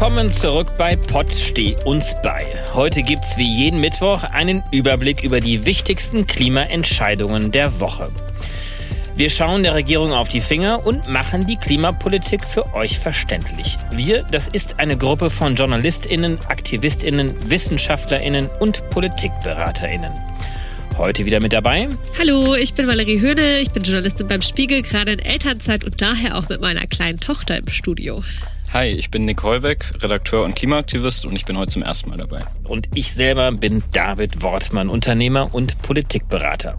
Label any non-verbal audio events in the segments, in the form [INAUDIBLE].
Willkommen zurück bei Pott Steh uns bei. Heute gibt's wie jeden Mittwoch einen Überblick über die wichtigsten Klimaentscheidungen der Woche. Wir schauen der Regierung auf die Finger und machen die Klimapolitik für euch verständlich. Wir, das ist eine Gruppe von JournalistInnen, AktivistInnen, WissenschaftlerInnen und PolitikberaterInnen. Heute wieder mit dabei. Hallo, ich bin Valerie Höhne, ich bin Journalistin beim Spiegel, gerade in Elternzeit und daher auch mit meiner kleinen Tochter im Studio. Hi, ich bin Nick Heubeck, Redakteur und Klimaaktivist und ich bin heute zum ersten Mal dabei. Und ich selber bin David Wortmann, Unternehmer und Politikberater.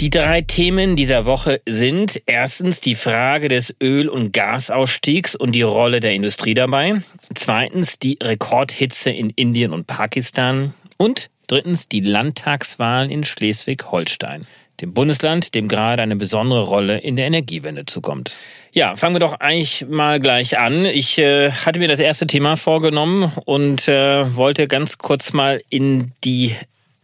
Die drei Themen dieser Woche sind erstens die Frage des Öl- und Gasausstiegs und die Rolle der Industrie dabei. Zweitens die Rekordhitze in Indien und Pakistan. Und drittens die Landtagswahlen in Schleswig-Holstein, dem Bundesland, dem gerade eine besondere Rolle in der Energiewende zukommt. Ja, fangen wir doch eigentlich mal gleich an. Ich äh, hatte mir das erste Thema vorgenommen und äh, wollte ganz kurz mal in die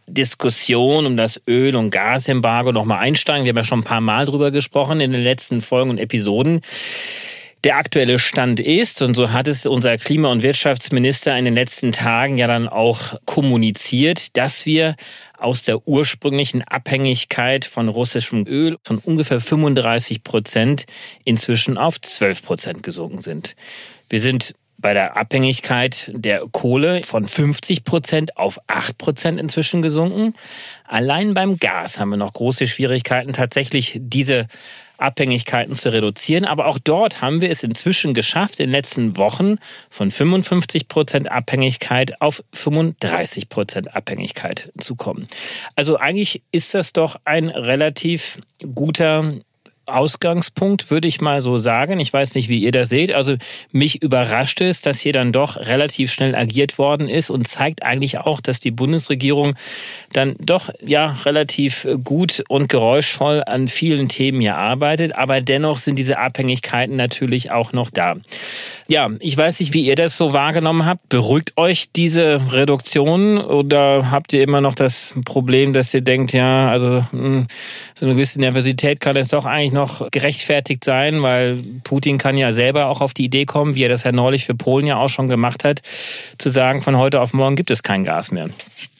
Diskussion um das Öl- und Gasembargo nochmal einsteigen. Wir haben ja schon ein paar Mal drüber gesprochen in den letzten Folgen und Episoden. Der aktuelle Stand ist, und so hat es unser Klima- und Wirtschaftsminister in den letzten Tagen ja dann auch kommuniziert, dass wir aus der ursprünglichen Abhängigkeit von russischem Öl von ungefähr 35 Prozent inzwischen auf 12 Prozent gesunken sind. Wir sind bei der Abhängigkeit der Kohle von 50 Prozent auf 8 Prozent inzwischen gesunken. Allein beim Gas haben wir noch große Schwierigkeiten, tatsächlich diese Abhängigkeiten zu reduzieren. Aber auch dort haben wir es inzwischen geschafft, in den letzten Wochen von 55 Prozent Abhängigkeit auf 35 Prozent Abhängigkeit zu kommen. Also eigentlich ist das doch ein relativ guter Ausgangspunkt, würde ich mal so sagen. Ich weiß nicht, wie ihr das seht. Also mich überrascht es, dass hier dann doch relativ schnell agiert worden ist und zeigt eigentlich auch, dass die Bundesregierung dann doch ja relativ gut und geräuschvoll an vielen Themen hier arbeitet. Aber dennoch sind diese Abhängigkeiten natürlich auch noch da. Ja, ich weiß nicht, wie ihr das so wahrgenommen habt. Beruhigt euch diese Reduktion oder habt ihr immer noch das Problem, dass ihr denkt, ja, also hm, so eine gewisse Nervosität kann es doch eigentlich noch gerechtfertigt sein, weil Putin kann ja selber auch auf die Idee kommen, wie er das ja neulich für Polen ja auch schon gemacht hat, zu sagen, von heute auf morgen gibt es kein Gas mehr.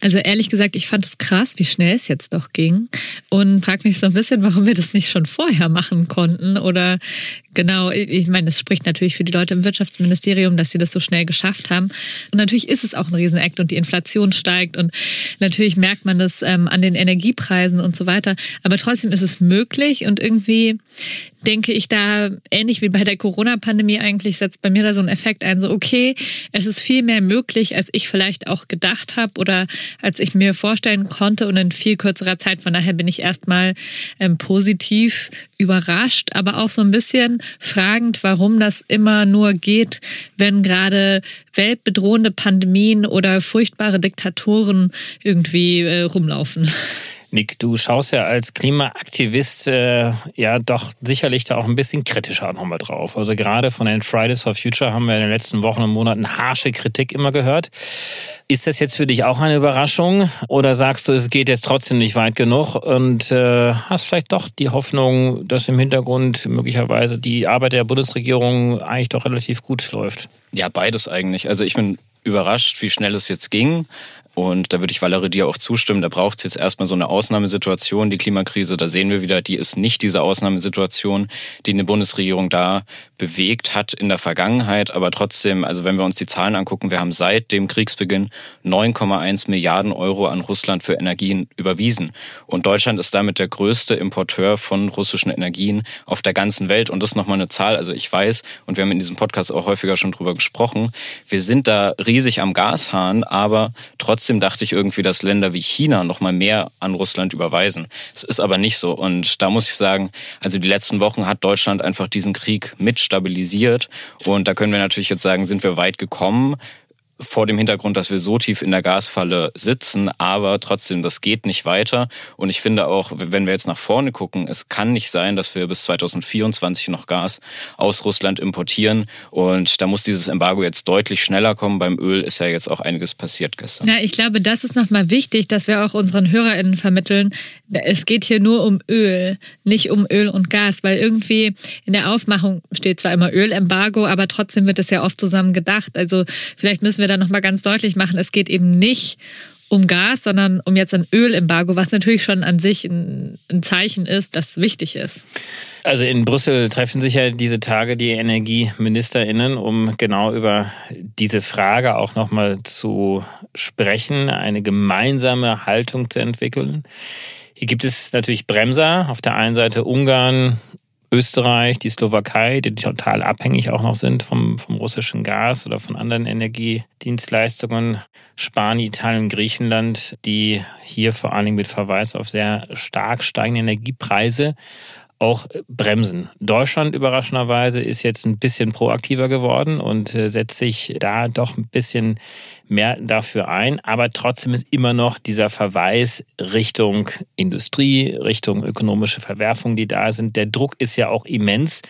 Also ehrlich gesagt, ich fand es krass, wie schnell es jetzt doch ging und frage mich so ein bisschen, warum wir das nicht schon vorher machen konnten oder genau, ich meine, es spricht natürlich für die Leute im Wirtschaftsministerium, dass sie das so schnell geschafft haben. Und natürlich ist es auch ein Riesenakt und die Inflation steigt und natürlich merkt man das ähm, an den Energiepreisen und so weiter. Aber trotzdem ist es möglich und irgendwie denke ich da, ähnlich wie bei der Corona-Pandemie eigentlich, setzt bei mir da so ein Effekt ein, so okay, es ist viel mehr möglich, als ich vielleicht auch gedacht habe oder als ich mir vorstellen konnte und in viel kürzerer Zeit. Von daher bin ich erstmal ähm, positiv überrascht, aber auch so ein bisschen fragend, warum das immer nur geht, wenn gerade weltbedrohende Pandemien oder furchtbare Diktatoren irgendwie äh, rumlaufen. Nick, du schaust ja als Klimaaktivist äh, ja doch sicherlich da auch ein bisschen kritischer nochmal drauf. Also gerade von den Fridays for Future haben wir in den letzten Wochen und Monaten harsche Kritik immer gehört. Ist das jetzt für dich auch eine Überraschung oder sagst du, es geht jetzt trotzdem nicht weit genug und äh, hast vielleicht doch die Hoffnung, dass im Hintergrund möglicherweise die Arbeit der Bundesregierung eigentlich doch relativ gut läuft? Ja, beides eigentlich. Also ich bin überrascht, wie schnell es jetzt ging. Und da würde ich Valerie dir auch zustimmen. Da braucht es jetzt erstmal so eine Ausnahmesituation. Die Klimakrise, da sehen wir wieder, die ist nicht diese Ausnahmesituation, die eine Bundesregierung da bewegt hat in der Vergangenheit. Aber trotzdem, also wenn wir uns die Zahlen angucken, wir haben seit dem Kriegsbeginn 9,1 Milliarden Euro an Russland für Energien überwiesen. Und Deutschland ist damit der größte Importeur von russischen Energien auf der ganzen Welt. Und das ist nochmal eine Zahl. Also ich weiß, und wir haben in diesem Podcast auch häufiger schon drüber gesprochen, wir sind da riesig am Gashahn, aber trotzdem dachte ich irgendwie, dass Länder wie China noch mal mehr an Russland überweisen. Es ist aber nicht so. Und da muss ich sagen, also die letzten Wochen hat Deutschland einfach diesen Krieg mit stabilisiert. Und da können wir natürlich jetzt sagen, sind wir weit gekommen vor dem Hintergrund, dass wir so tief in der Gasfalle sitzen, aber trotzdem, das geht nicht weiter. Und ich finde auch, wenn wir jetzt nach vorne gucken, es kann nicht sein, dass wir bis 2024 noch Gas aus Russland importieren. Und da muss dieses Embargo jetzt deutlich schneller kommen. Beim Öl ist ja jetzt auch einiges passiert gestern. Ja, ich glaube, das ist nochmal wichtig, dass wir auch unseren HörerInnen vermitteln. Es geht hier nur um Öl, nicht um Öl und Gas, weil irgendwie in der Aufmachung steht zwar immer Ölembargo, aber trotzdem wird es ja oft zusammen gedacht. Also vielleicht müssen wir wir dann nochmal ganz deutlich machen, es geht eben nicht um Gas, sondern um jetzt ein Ölembargo, was natürlich schon an sich ein, ein, Zeichen ist, das wichtig ist. Also in Brüssel treffen sich ja diese Tage die EnergieministerInnen, um genau über diese Frage auch nochmal zu sprechen, eine gemeinsame Haltung zu entwickeln. Hier gibt es natürlich Bremser. Auf der einen Seite Ungarn, Österreich, die Slowakei, die total abhängig auch noch sind vom, vom russischen Gas oder von anderen Energiedienstleistungen, Spanien, Italien, Griechenland, die hier vor allen Dingen mit Verweis auf sehr stark steigende Energiepreise auch bremsen. Deutschland überraschenderweise ist jetzt ein bisschen proaktiver geworden und äh, setzt sich da doch ein bisschen mehr dafür ein. Aber trotzdem ist immer noch dieser Verweis Richtung Industrie, Richtung ökonomische Verwerfung, die da sind. Der Druck ist ja auch immens.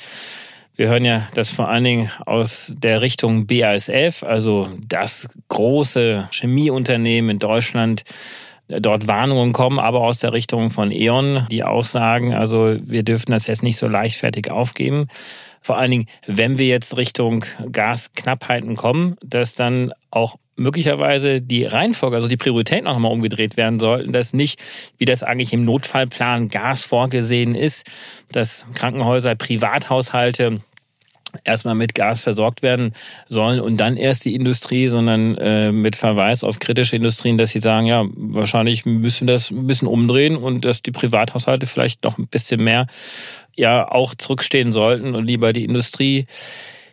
Wir hören ja das vor allen Dingen aus der Richtung BASF, also das große Chemieunternehmen in Deutschland, dort Warnungen kommen, aber aus der Richtung von E.ON, die auch sagen, also wir dürfen das jetzt nicht so leichtfertig aufgeben. Vor allen Dingen, wenn wir jetzt Richtung Gasknappheiten kommen, dass dann auch möglicherweise die Reihenfolge, also die Prioritäten auch nochmal umgedreht werden sollten, dass nicht, wie das eigentlich im Notfallplan Gas vorgesehen ist, dass Krankenhäuser, Privathaushalte erstmal mit Gas versorgt werden sollen und dann erst die Industrie, sondern äh, mit Verweis auf kritische Industrien, dass sie sagen, ja, wahrscheinlich müssen wir das ein bisschen umdrehen und dass die Privathaushalte vielleicht noch ein bisschen mehr ja auch zurückstehen sollten und lieber die Industrie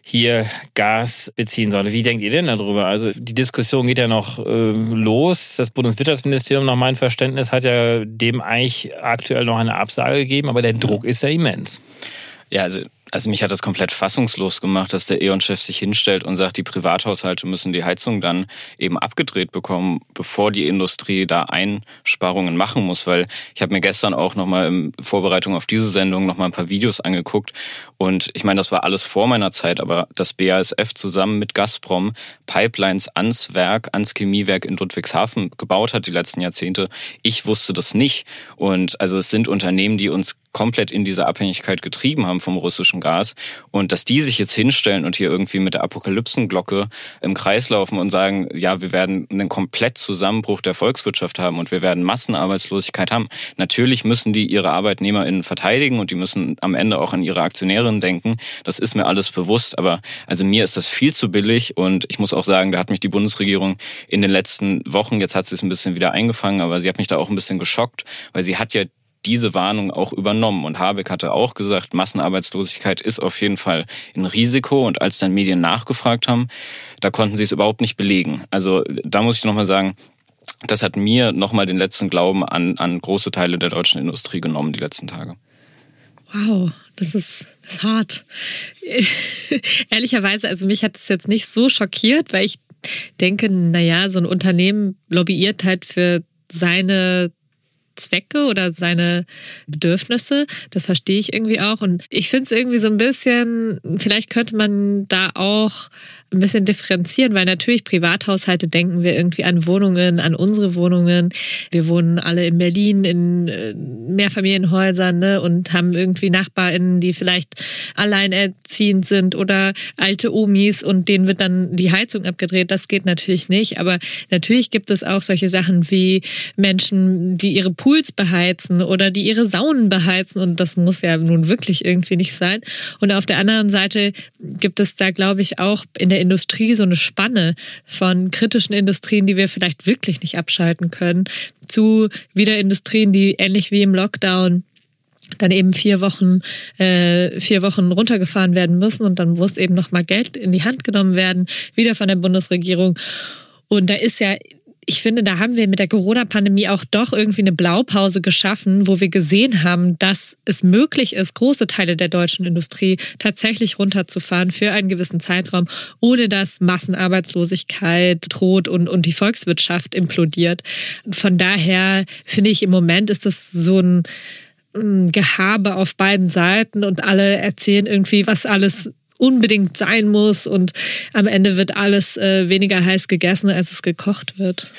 hier Gas beziehen sollte. Wie denkt ihr denn darüber? Also die Diskussion geht ja noch äh, los. Das Bundeswirtschaftsministerium nach meinem Verständnis hat ja dem eigentlich aktuell noch eine Absage gegeben, aber der Druck ist ja immens. Ja, also also mich hat das komplett fassungslos gemacht, dass der E.ON-Chef sich hinstellt und sagt, die Privathaushalte müssen die Heizung dann eben abgedreht bekommen, bevor die Industrie da Einsparungen machen muss. Weil ich habe mir gestern auch nochmal in Vorbereitung auf diese Sendung nochmal ein paar Videos angeguckt. Und ich meine, das war alles vor meiner Zeit, aber das BASF zusammen mit Gazprom Pipelines ans Werk, ans Chemiewerk in Ludwigshafen gebaut hat die letzten Jahrzehnte. Ich wusste das nicht. Und also es sind Unternehmen, die uns komplett in diese Abhängigkeit getrieben haben vom russischen Gas. Und dass die sich jetzt hinstellen und hier irgendwie mit der Apokalypsenglocke im Kreis laufen und sagen, ja, wir werden einen komplett Zusammenbruch der Volkswirtschaft haben und wir werden Massenarbeitslosigkeit haben. Natürlich müssen die ihre ArbeitnehmerInnen verteidigen und die müssen am Ende auch an ihre Aktionärinnen denken. Das ist mir alles bewusst. Aber also mir ist das viel zu billig und ich muss auch sagen, da hat mich die Bundesregierung in den letzten Wochen, jetzt hat sie es ein bisschen wieder eingefangen, aber sie hat mich da auch ein bisschen geschockt, weil sie hat ja diese Warnung auch übernommen. Und Habeck hatte auch gesagt, Massenarbeitslosigkeit ist auf jeden Fall ein Risiko. Und als dann Medien nachgefragt haben, da konnten sie es überhaupt nicht belegen. Also da muss ich nochmal sagen, das hat mir nochmal den letzten Glauben an, an große Teile der deutschen Industrie genommen, die letzten Tage. Wow, das ist, das ist hart. [LAUGHS] Ehrlicherweise, also mich hat es jetzt nicht so schockiert, weil ich denke, naja, so ein Unternehmen lobbyiert halt für seine Zwecke oder seine Bedürfnisse. Das verstehe ich irgendwie auch. Und ich finde es irgendwie so ein bisschen, vielleicht könnte man da auch ein bisschen differenzieren, weil natürlich Privathaushalte denken wir irgendwie an Wohnungen, an unsere Wohnungen. Wir wohnen alle in Berlin in äh, Mehrfamilienhäusern ne, und haben irgendwie NachbarInnen, die vielleicht alleinerziehend sind oder alte Omis und denen wird dann die Heizung abgedreht. Das geht natürlich nicht. Aber natürlich gibt es auch solche Sachen wie Menschen, die ihre Pools beheizen oder die ihre Saunen beheizen und das muss ja nun wirklich irgendwie nicht sein. Und auf der anderen Seite gibt es da, glaube ich, auch in der Industrie so eine Spanne von kritischen Industrien, die wir vielleicht wirklich nicht abschalten können, zu wieder Industrien, die ähnlich wie im Lockdown dann eben vier Wochen äh, vier Wochen runtergefahren werden müssen und dann muss eben noch mal Geld in die Hand genommen werden wieder von der Bundesregierung. Und da ist ja ich finde, da haben wir mit der Corona-Pandemie auch doch irgendwie eine Blaupause geschaffen, wo wir gesehen haben, dass es möglich ist, große Teile der deutschen Industrie tatsächlich runterzufahren für einen gewissen Zeitraum, ohne dass Massenarbeitslosigkeit droht und, und die Volkswirtschaft implodiert. Von daher finde ich, im Moment ist das so ein Gehabe auf beiden Seiten und alle erzählen irgendwie, was alles unbedingt sein muss und am Ende wird alles äh, weniger heiß gegessen, als es gekocht wird.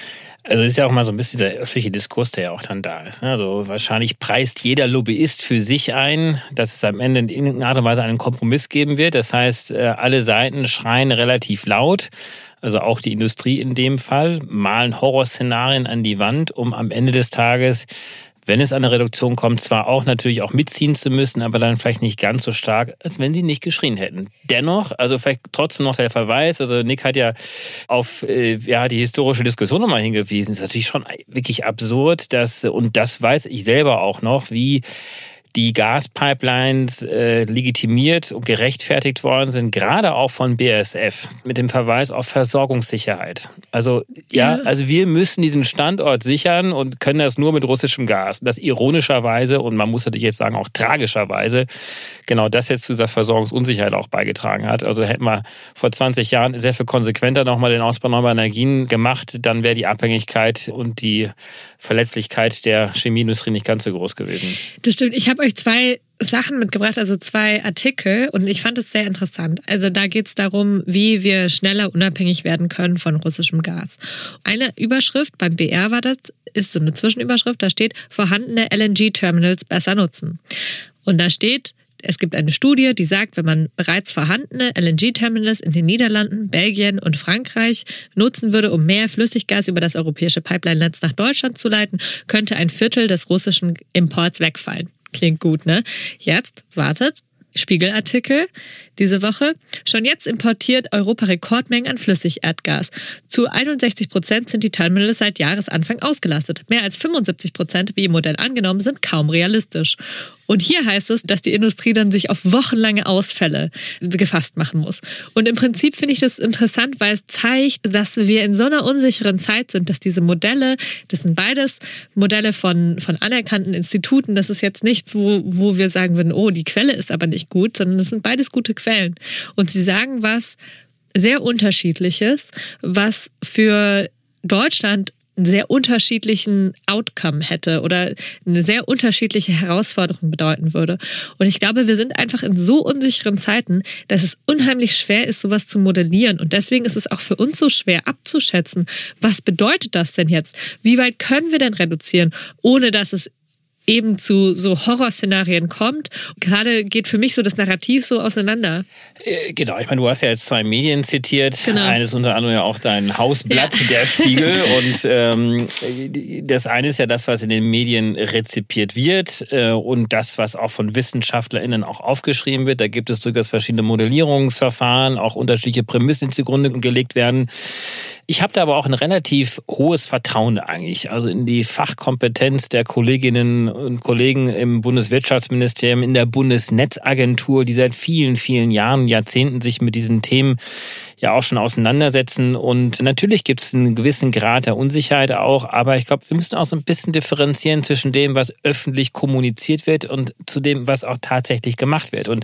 Also ist ja auch mal so ein bisschen der öffentliche Diskurs, der ja auch dann da ist. Ne? Also wahrscheinlich preist jeder Lobbyist für sich ein, dass es am Ende in irgendeiner Art und Weise einen Kompromiss geben wird. Das heißt, äh, alle Seiten schreien relativ laut, also auch die Industrie in dem Fall, malen Horrorszenarien an die Wand, um am Ende des Tages wenn es an eine Reduktion kommt, zwar auch natürlich auch mitziehen zu müssen, aber dann vielleicht nicht ganz so stark, als wenn sie nicht geschrien hätten. Dennoch, also vielleicht trotzdem noch der Verweis, also Nick hat ja auf äh, ja, die historische Diskussion nochmal hingewiesen, ist natürlich schon wirklich absurd, dass, und das weiß ich selber auch noch, wie die Gaspipelines äh, legitimiert und gerechtfertigt worden sind, gerade auch von BASF mit dem Verweis auf Versorgungssicherheit. Also ja, ja, also wir müssen diesen Standort sichern und können das nur mit russischem Gas. Das ironischerweise und man muss natürlich jetzt sagen auch tragischerweise genau das jetzt zu dieser Versorgungsunsicherheit auch beigetragen hat. Also hätten wir vor 20 Jahren sehr viel konsequenter nochmal den Ausbau neuer Energien gemacht, dann wäre die Abhängigkeit und die Verletzlichkeit der Chemieindustrie nicht ganz so groß gewesen. Das stimmt. Ich habe euch zwei Sachen mitgebracht, also zwei Artikel und ich fand es sehr interessant. Also da geht es darum, wie wir schneller unabhängig werden können von russischem Gas. Eine Überschrift, beim BR war das, ist so eine Zwischenüberschrift, da steht, vorhandene LNG-Terminals besser nutzen. Und da steht, es gibt eine Studie, die sagt, wenn man bereits vorhandene LNG-Terminals in den Niederlanden, Belgien und Frankreich nutzen würde, um mehr Flüssiggas über das europäische Pipeline-Netz nach Deutschland zu leiten, könnte ein Viertel des russischen Imports wegfallen. Klingt gut, ne? Jetzt wartet Spiegelartikel diese Woche. Schon jetzt importiert Europa Rekordmengen an Flüssigerdgas. Zu 61 Prozent sind die Terminals seit Jahresanfang ausgelastet. Mehr als 75 Prozent, wie im Modell angenommen, sind kaum realistisch. Und hier heißt es, dass die Industrie dann sich auf wochenlange Ausfälle gefasst machen muss. Und im Prinzip finde ich das interessant, weil es zeigt, dass wir in so einer unsicheren Zeit sind, dass diese Modelle, das sind beides Modelle von, von anerkannten Instituten, das ist jetzt nichts, wo, wo wir sagen würden, oh, die Quelle ist aber nicht gut, sondern das sind beides gute Quellen. Und sie sagen was sehr unterschiedliches, was für Deutschland einen sehr unterschiedlichen Outcome hätte oder eine sehr unterschiedliche Herausforderung bedeuten würde. Und ich glaube, wir sind einfach in so unsicheren Zeiten, dass es unheimlich schwer ist, sowas zu modellieren. Und deswegen ist es auch für uns so schwer abzuschätzen, was bedeutet das denn jetzt? Wie weit können wir denn reduzieren, ohne dass es eben zu so Horrorszenarien kommt. Gerade geht für mich so das Narrativ so auseinander. Äh, genau, ich meine, du hast ja jetzt zwei Medien zitiert. Genau. Eines unter anderem ja auch dein Hausblatt, ja. der Spiegel. [LAUGHS] Und ähm, das eine ist ja das, was in den Medien rezipiert wird äh, und das, was auch von WissenschaftlerInnen auch aufgeschrieben wird. Da gibt es durchaus verschiedene Modellierungsverfahren, auch unterschiedliche Prämissen, zugrunde gelegt werden. Ich habe da aber auch ein relativ hohes Vertrauen eigentlich, also in die Fachkompetenz der Kolleginnen und Kollegen im Bundeswirtschaftsministerium, in der Bundesnetzagentur, die seit vielen, vielen Jahren, Jahrzehnten sich mit diesen Themen ja auch schon auseinandersetzen. Und natürlich gibt es einen gewissen Grad der Unsicherheit auch, aber ich glaube, wir müssen auch so ein bisschen differenzieren zwischen dem, was öffentlich kommuniziert wird und zu dem, was auch tatsächlich gemacht wird. Und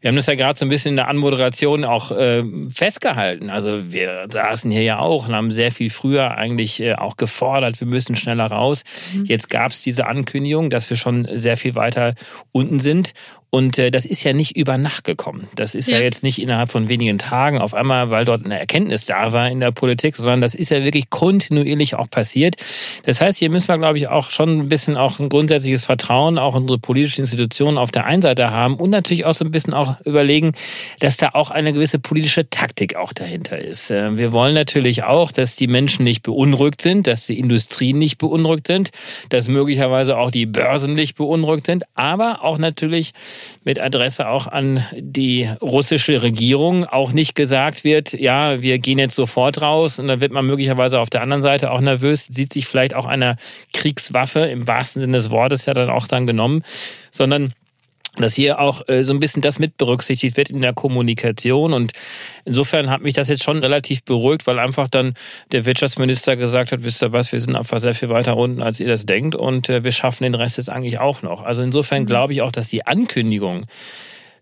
wir haben das ja gerade so ein bisschen in der Anmoderation auch äh, festgehalten. Also wir saßen hier ja auch und haben sehr viel früher eigentlich äh, auch gefordert, wir müssen schneller raus. Mhm. Jetzt gab es diese Ankündigung, dass wir schon sehr viel weiter unten sind. Und äh, das ist ja nicht über Nacht gekommen. Das ist ja. ja. jetzt nicht innerhalb von wenigen Tagen auf einmal, weil dort eine Erkenntnis da war in der Politik, sondern das ist ja wirklich kontinuierlich auch passiert. Das heißt, hier müssen wir, glaube ich, auch schon ein bisschen auch ein grundsätzliches Vertrauen auch unsere politischen Institutionen auf der einen Seite haben und natürlich auch so ein bisschen auch überlegen, dass da auch eine gewisse politische Taktik auch dahinter ist. Äh, wir wollen natürlich auch, dass die Menschen nicht beunruhigt sind, dass die Industrien nicht beunruhigt sind, dass möglicherweise auch die Börsen nicht beunruhigt sind, aber auch natürlich mit Adresse auch an die russische Regierung auch nicht gesagt wird, ja, wir gehen jetzt sofort raus und dann wird man möglicherweise auf der anderen Seite auch nervös, sieht sich vielleicht auch einer Kriegswaffe im wahrsten Sinne des Wortes ja dann auch dann genommen, sondern dass hier auch äh, so ein bisschen das mit berücksichtigt wird in der Kommunikation. Und insofern hat mich das jetzt schon relativ beruhigt, weil einfach dann der Wirtschaftsminister gesagt hat, wisst ihr was, wir sind einfach sehr viel weiter unten, als ihr das denkt und äh, wir schaffen den Rest jetzt eigentlich auch noch. Also insofern mhm. glaube ich auch, dass die Ankündigung,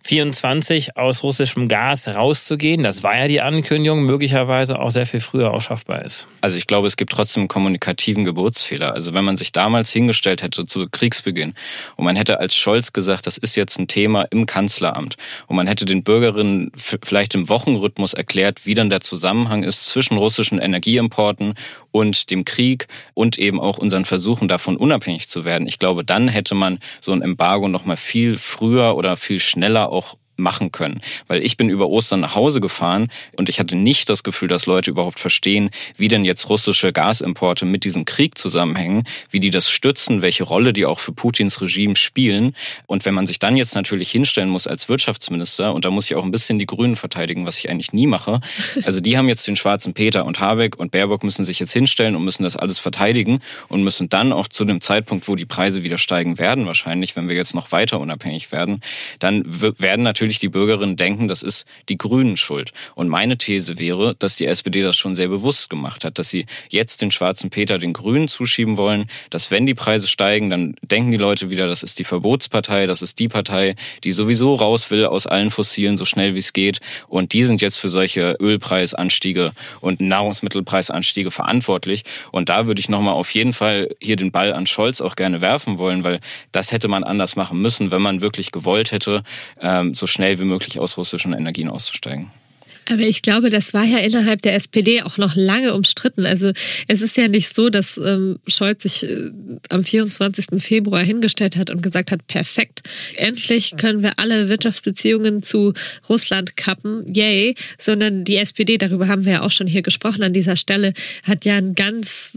24 aus russischem Gas rauszugehen. Das war ja die Ankündigung, möglicherweise auch sehr viel früher auch schaffbar ist. Also ich glaube, es gibt trotzdem kommunikativen Geburtsfehler. Also wenn man sich damals hingestellt hätte zu Kriegsbeginn und man hätte als Scholz gesagt, das ist jetzt ein Thema im Kanzleramt und man hätte den Bürgerinnen vielleicht im Wochenrhythmus erklärt, wie dann der Zusammenhang ist zwischen russischen Energieimporten und dem Krieg und eben auch unseren Versuchen davon unabhängig zu werden. Ich glaube, dann hätte man so ein Embargo noch mal viel früher oder viel schneller auch machen können. Weil ich bin über Ostern nach Hause gefahren und ich hatte nicht das Gefühl, dass Leute überhaupt verstehen, wie denn jetzt russische Gasimporte mit diesem Krieg zusammenhängen, wie die das stützen, welche Rolle die auch für Putins Regime spielen. Und wenn man sich dann jetzt natürlich hinstellen muss als Wirtschaftsminister, und da muss ich auch ein bisschen die Grünen verteidigen, was ich eigentlich nie mache, [LAUGHS] also die haben jetzt den schwarzen Peter und Habeck und Baerbock müssen sich jetzt hinstellen und müssen das alles verteidigen und müssen dann auch zu dem Zeitpunkt, wo die Preise wieder steigen werden, wahrscheinlich, wenn wir jetzt noch weiter unabhängig werden, dann werden natürlich natürlich die Bürgerinnen denken, das ist die Grünen schuld. Und meine These wäre, dass die SPD das schon sehr bewusst gemacht hat, dass sie jetzt den schwarzen Peter den Grünen zuschieben wollen, dass wenn die Preise steigen, dann denken die Leute wieder, das ist die Verbotspartei, das ist die Partei, die sowieso raus will aus allen Fossilen so schnell wie es geht. Und die sind jetzt für solche Ölpreisanstiege und Nahrungsmittelpreisanstiege verantwortlich. Und da würde ich nochmal auf jeden Fall hier den Ball an Scholz auch gerne werfen wollen, weil das hätte man anders machen müssen, wenn man wirklich gewollt hätte, ähm, so schnell schnell wie möglich aus russischen Energien auszusteigen. Aber ich glaube, das war ja innerhalb der SPD auch noch lange umstritten. Also es ist ja nicht so, dass ähm, Scholz sich äh, am 24. Februar hingestellt hat und gesagt hat, perfekt, endlich können wir alle Wirtschaftsbeziehungen zu Russland kappen, yay, sondern die SPD, darüber haben wir ja auch schon hier gesprochen an dieser Stelle, hat ja ein ganz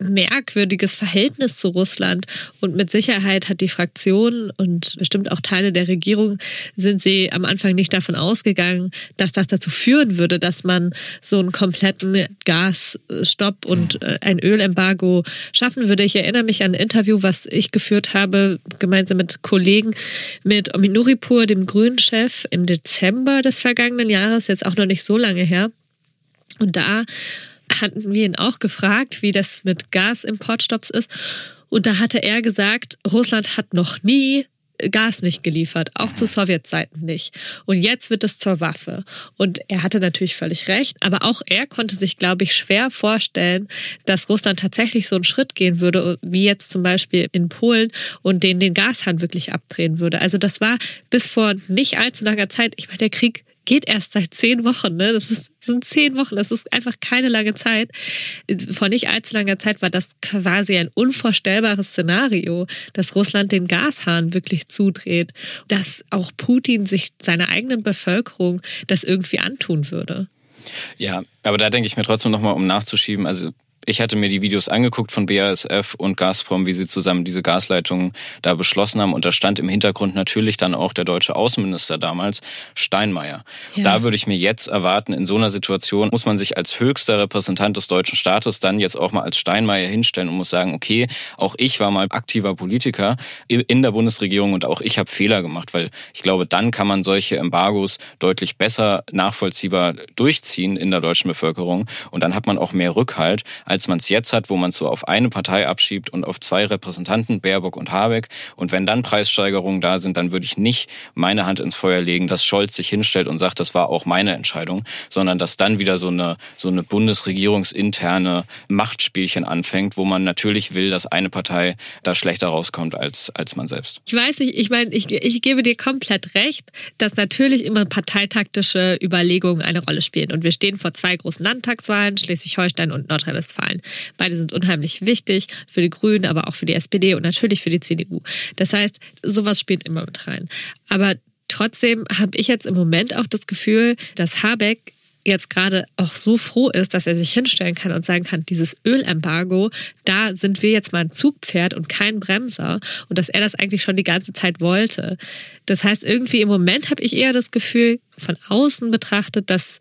merkwürdiges Verhältnis zu Russland und mit Sicherheit hat die Fraktion und bestimmt auch Teile der Regierung sind sie am Anfang nicht davon ausgegangen, dass das dazu führen würde, dass man so einen kompletten Gasstopp und äh, ein Ölembargo schaffen würde. Ich erinnere mich an ein Interview, was ich geführt habe, gemeinsam mit Kollegen mit Ominuripur, dem Grünen-Chef, im Dezember des vergangenen Jahres, jetzt auch noch nicht so lange her. Und da hatten wir ihn auch gefragt, wie das mit Gasimportstopps ist. Und da hatte er gesagt, Russland hat noch nie Gas nicht geliefert, auch zu Sowjetzeiten nicht. Und jetzt wird es zur Waffe. Und er hatte natürlich völlig recht, aber auch er konnte sich, glaube ich, schwer vorstellen, dass Russland tatsächlich so einen Schritt gehen würde, wie jetzt zum Beispiel in Polen und den den Gashahn wirklich abdrehen würde. Also das war bis vor nicht allzu langer Zeit, ich meine, der Krieg geht erst seit zehn Wochen. Ne? Das ist, sind zehn Wochen, das ist einfach keine lange Zeit. Vor nicht allzu langer Zeit war das quasi ein unvorstellbares Szenario, dass Russland den Gashahn wirklich zudreht, dass auch Putin sich seiner eigenen Bevölkerung das irgendwie antun würde. Ja, aber da denke ich mir trotzdem nochmal, um nachzuschieben, also ich hatte mir die Videos angeguckt von BASF und Gazprom, wie sie zusammen diese Gasleitungen da beschlossen haben. Und da stand im Hintergrund natürlich dann auch der deutsche Außenminister damals, Steinmeier. Ja. Da würde ich mir jetzt erwarten, in so einer Situation muss man sich als höchster Repräsentant des deutschen Staates dann jetzt auch mal als Steinmeier hinstellen und muss sagen, okay, auch ich war mal aktiver Politiker in der Bundesregierung und auch ich habe Fehler gemacht, weil ich glaube, dann kann man solche Embargos deutlich besser nachvollziehbar durchziehen in der deutschen Bevölkerung und dann hat man auch mehr Rückhalt als man es jetzt hat, wo man es so auf eine Partei abschiebt und auf zwei Repräsentanten, Baerbock und Habeck. Und wenn dann Preissteigerungen da sind, dann würde ich nicht meine Hand ins Feuer legen, dass Scholz sich hinstellt und sagt, das war auch meine Entscheidung, sondern dass dann wieder so eine, so eine bundesregierungsinterne Machtspielchen anfängt, wo man natürlich will, dass eine Partei da schlechter rauskommt als, als man selbst. Ich weiß nicht, ich meine, ich, ich gebe dir komplett recht, dass natürlich immer parteitaktische Überlegungen eine Rolle spielen. Und wir stehen vor zwei großen Landtagswahlen, Schleswig-Holstein und Nordrhein-Westfalen. Westfalen. Beide sind unheimlich wichtig für die Grünen, aber auch für die SPD und natürlich für die CDU. Das heißt, sowas spielt immer mit rein. Aber trotzdem habe ich jetzt im Moment auch das Gefühl, dass Habeck jetzt gerade auch so froh ist, dass er sich hinstellen kann und sagen kann, dieses Ölembargo, da sind wir jetzt mal ein Zugpferd und kein Bremser und dass er das eigentlich schon die ganze Zeit wollte. Das heißt, irgendwie im Moment habe ich eher das Gefühl, von außen betrachtet, dass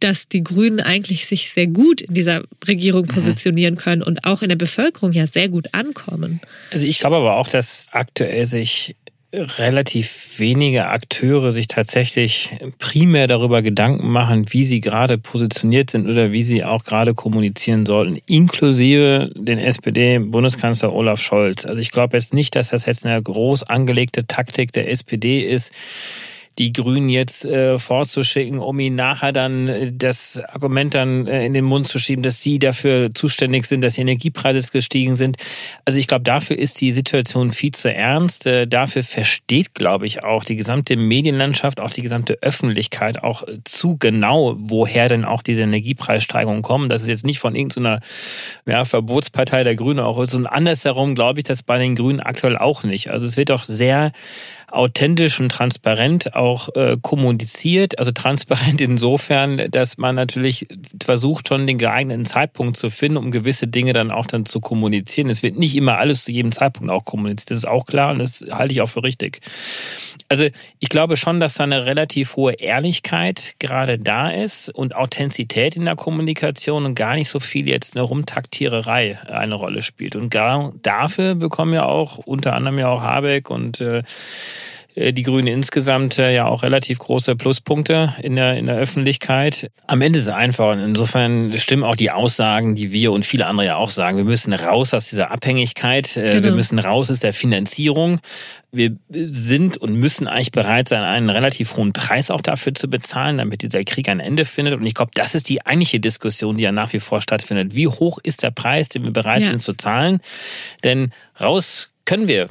dass die Grünen eigentlich sich sehr gut in dieser Regierung mhm. positionieren können und auch in der Bevölkerung ja sehr gut ankommen. Also ich glaube aber auch, dass aktuell sich relativ wenige Akteure sich tatsächlich primär darüber Gedanken machen, wie sie gerade positioniert sind oder wie sie auch gerade kommunizieren sollten, inklusive den SPD-Bundeskanzler Olaf Scholz. Also ich glaube jetzt nicht, dass das jetzt eine groß angelegte Taktik der SPD ist, die Grünen jetzt äh, vorzuschicken, um ihnen nachher dann äh, das Argument dann äh, in den Mund zu schieben, dass sie dafür zuständig sind, dass die Energiepreise gestiegen sind. Also ich glaube, dafür ist die Situation viel zu ernst. Äh, dafür versteht, glaube ich, auch die gesamte Medienlandschaft, auch die gesamte Öffentlichkeit auch zu genau, woher denn auch diese Energiepreissteigerungen kommen. Das ist jetzt nicht von irgendeiner ja, Verbotspartei der Grünen, auch so andersherum glaube ich das bei den Grünen aktuell auch nicht. Also es wird doch sehr authentisch und transparent auch äh, kommuniziert. Also transparent [LAUGHS] insofern, dass man natürlich versucht, schon den geeigneten Zeitpunkt zu finden, um gewisse Dinge dann auch dann zu kommunizieren. Es wird nicht immer alles zu jedem Zeitpunkt auch kommuniziert. Das ist auch klar und das halte ich auch für richtig. Also ich glaube schon, dass da eine relativ hohe Ehrlichkeit gerade da ist und Authentizität in der Kommunikation und gar nicht so viel jetzt eine Rumtaktiererei eine Rolle spielt. Und gar dafür bekommen ja auch unter anderem ja auch Habeck und äh, die Grünen insgesamt äh, ja auch relativ große Pluspunkte in der, in der Öffentlichkeit. Am Ende ist es einfach und insofern stimmen auch die Aussagen, die wir und viele andere ja auch sagen. Wir müssen raus aus dieser Abhängigkeit. Äh, genau. Wir müssen raus aus der Finanzierung. Wir sind und müssen eigentlich bereit sein, einen relativ hohen Preis auch dafür zu bezahlen, damit dieser Krieg ein Ende findet. Und ich glaube, das ist die eigentliche Diskussion, die ja nach wie vor stattfindet. Wie hoch ist der Preis, den wir bereit ja. sind zu zahlen? Denn raus können wir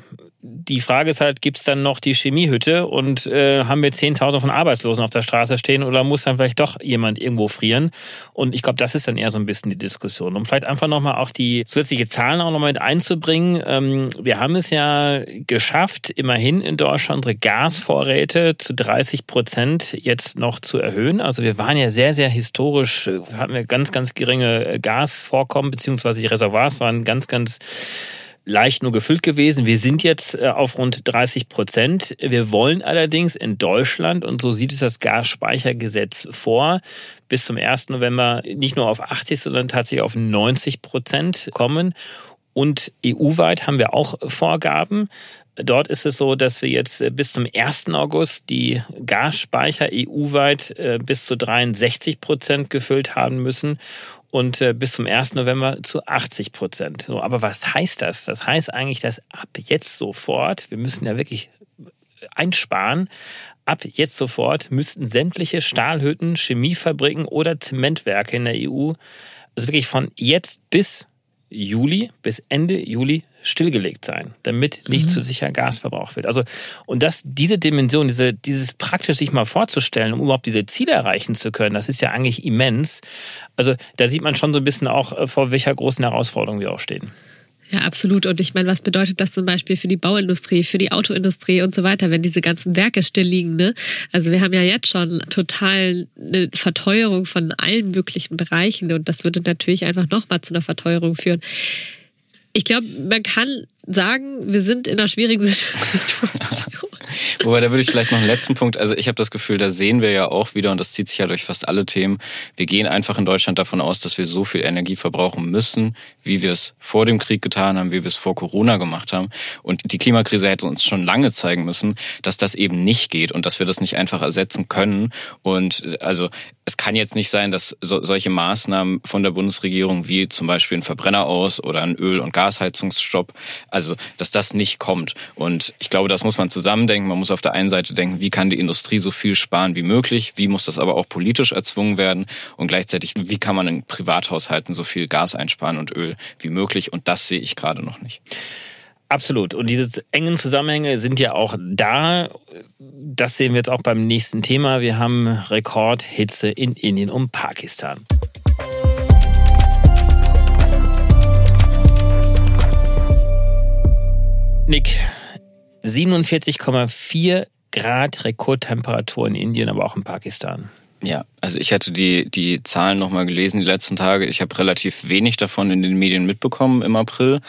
die Frage ist halt, gibt es dann noch die Chemiehütte und äh, haben wir 10.000 von Arbeitslosen auf der Straße stehen oder muss dann vielleicht doch jemand irgendwo frieren? Und ich glaube, das ist dann eher so ein bisschen die Diskussion. Um vielleicht einfach nochmal auch die zusätzliche Zahlen auch nochmal mit einzubringen. Ähm, wir haben es ja geschafft, immerhin in Deutschland unsere Gasvorräte zu 30 Prozent jetzt noch zu erhöhen. Also wir waren ja sehr, sehr historisch, hatten wir ganz, ganz geringe Gasvorkommen, beziehungsweise die Reservoirs waren ganz, ganz leicht nur gefüllt gewesen. Wir sind jetzt äh, auf rund 30 Prozent. Wir wollen allerdings in Deutschland, und so sieht es das Gasspeichergesetz vor, bis zum 1. November nicht nur auf 80, sondern tatsächlich auf 90 Prozent kommen. Und EU-weit haben wir auch Vorgaben. Dort ist es so, dass wir jetzt äh, bis zum 1. August die Gasspeicher EU-weit äh, bis zu 63 Prozent gefüllt haben müssen und äh, bis zum 1. November zu 80 Prozent. So, aber was heißt das? Das heißt eigentlich, dass ab jetzt sofort, wir müssen ja wirklich einsparen, ab jetzt sofort müssten sämtliche Stahlhütten, Chemiefabriken oder Zementwerke in der EU, also wirklich von jetzt bis Juli, bis Ende Juli stillgelegt sein, damit nicht mhm. zu sicher Gas verbraucht wird. Also, und das, diese Dimension, diese, dieses praktisch sich mal vorzustellen, um überhaupt diese Ziele erreichen zu können, das ist ja eigentlich immens. Also, da sieht man schon so ein bisschen auch, äh, vor welcher großen Herausforderung wir auch stehen. Ja, absolut. Und ich meine, was bedeutet das zum Beispiel für die Bauindustrie, für die Autoindustrie und so weiter, wenn diese ganzen Werke still liegen? Ne? Also wir haben ja jetzt schon total eine Verteuerung von allen möglichen Bereichen und das würde natürlich einfach nochmal zu einer Verteuerung führen ich glaube, man kann sagen, wir sind in einer schwierigen [LAUGHS] Situation. Wobei, da würde ich vielleicht noch einen letzten Punkt. Also ich habe das Gefühl, da sehen wir ja auch wieder, und das zieht sich ja durch fast alle Themen, wir gehen einfach in Deutschland davon aus, dass wir so viel Energie verbrauchen müssen, wie wir es vor dem Krieg getan haben, wie wir es vor Corona gemacht haben. Und die Klimakrise hätte uns schon lange zeigen müssen, dass das eben nicht geht und dass wir das nicht einfach ersetzen können. Und also es kann jetzt nicht sein, dass so, solche Maßnahmen von der Bundesregierung wie zum Beispiel ein Verbrenner aus oder ein Öl- und Gasheizungsstopp, also dass das nicht kommt. Und ich glaube, das muss man zusammendenken. Man muss auf der einen Seite denken, wie kann die Industrie so viel sparen wie möglich, wie muss das aber auch politisch erzwungen werden und gleichzeitig, wie kann man in Privathaushalten so viel Gas einsparen und Öl wie möglich. Und das sehe ich gerade noch nicht. Absolut. Und diese engen Zusammenhänge sind ja auch da. Das sehen wir jetzt auch beim nächsten Thema. Wir haben Rekordhitze in Indien und Pakistan. Nick, 47,4 Grad Rekordtemperatur in Indien, aber auch in Pakistan. Ja, also ich hatte die, die Zahlen nochmal gelesen die letzten Tage. Ich habe relativ wenig davon in den Medien mitbekommen im April.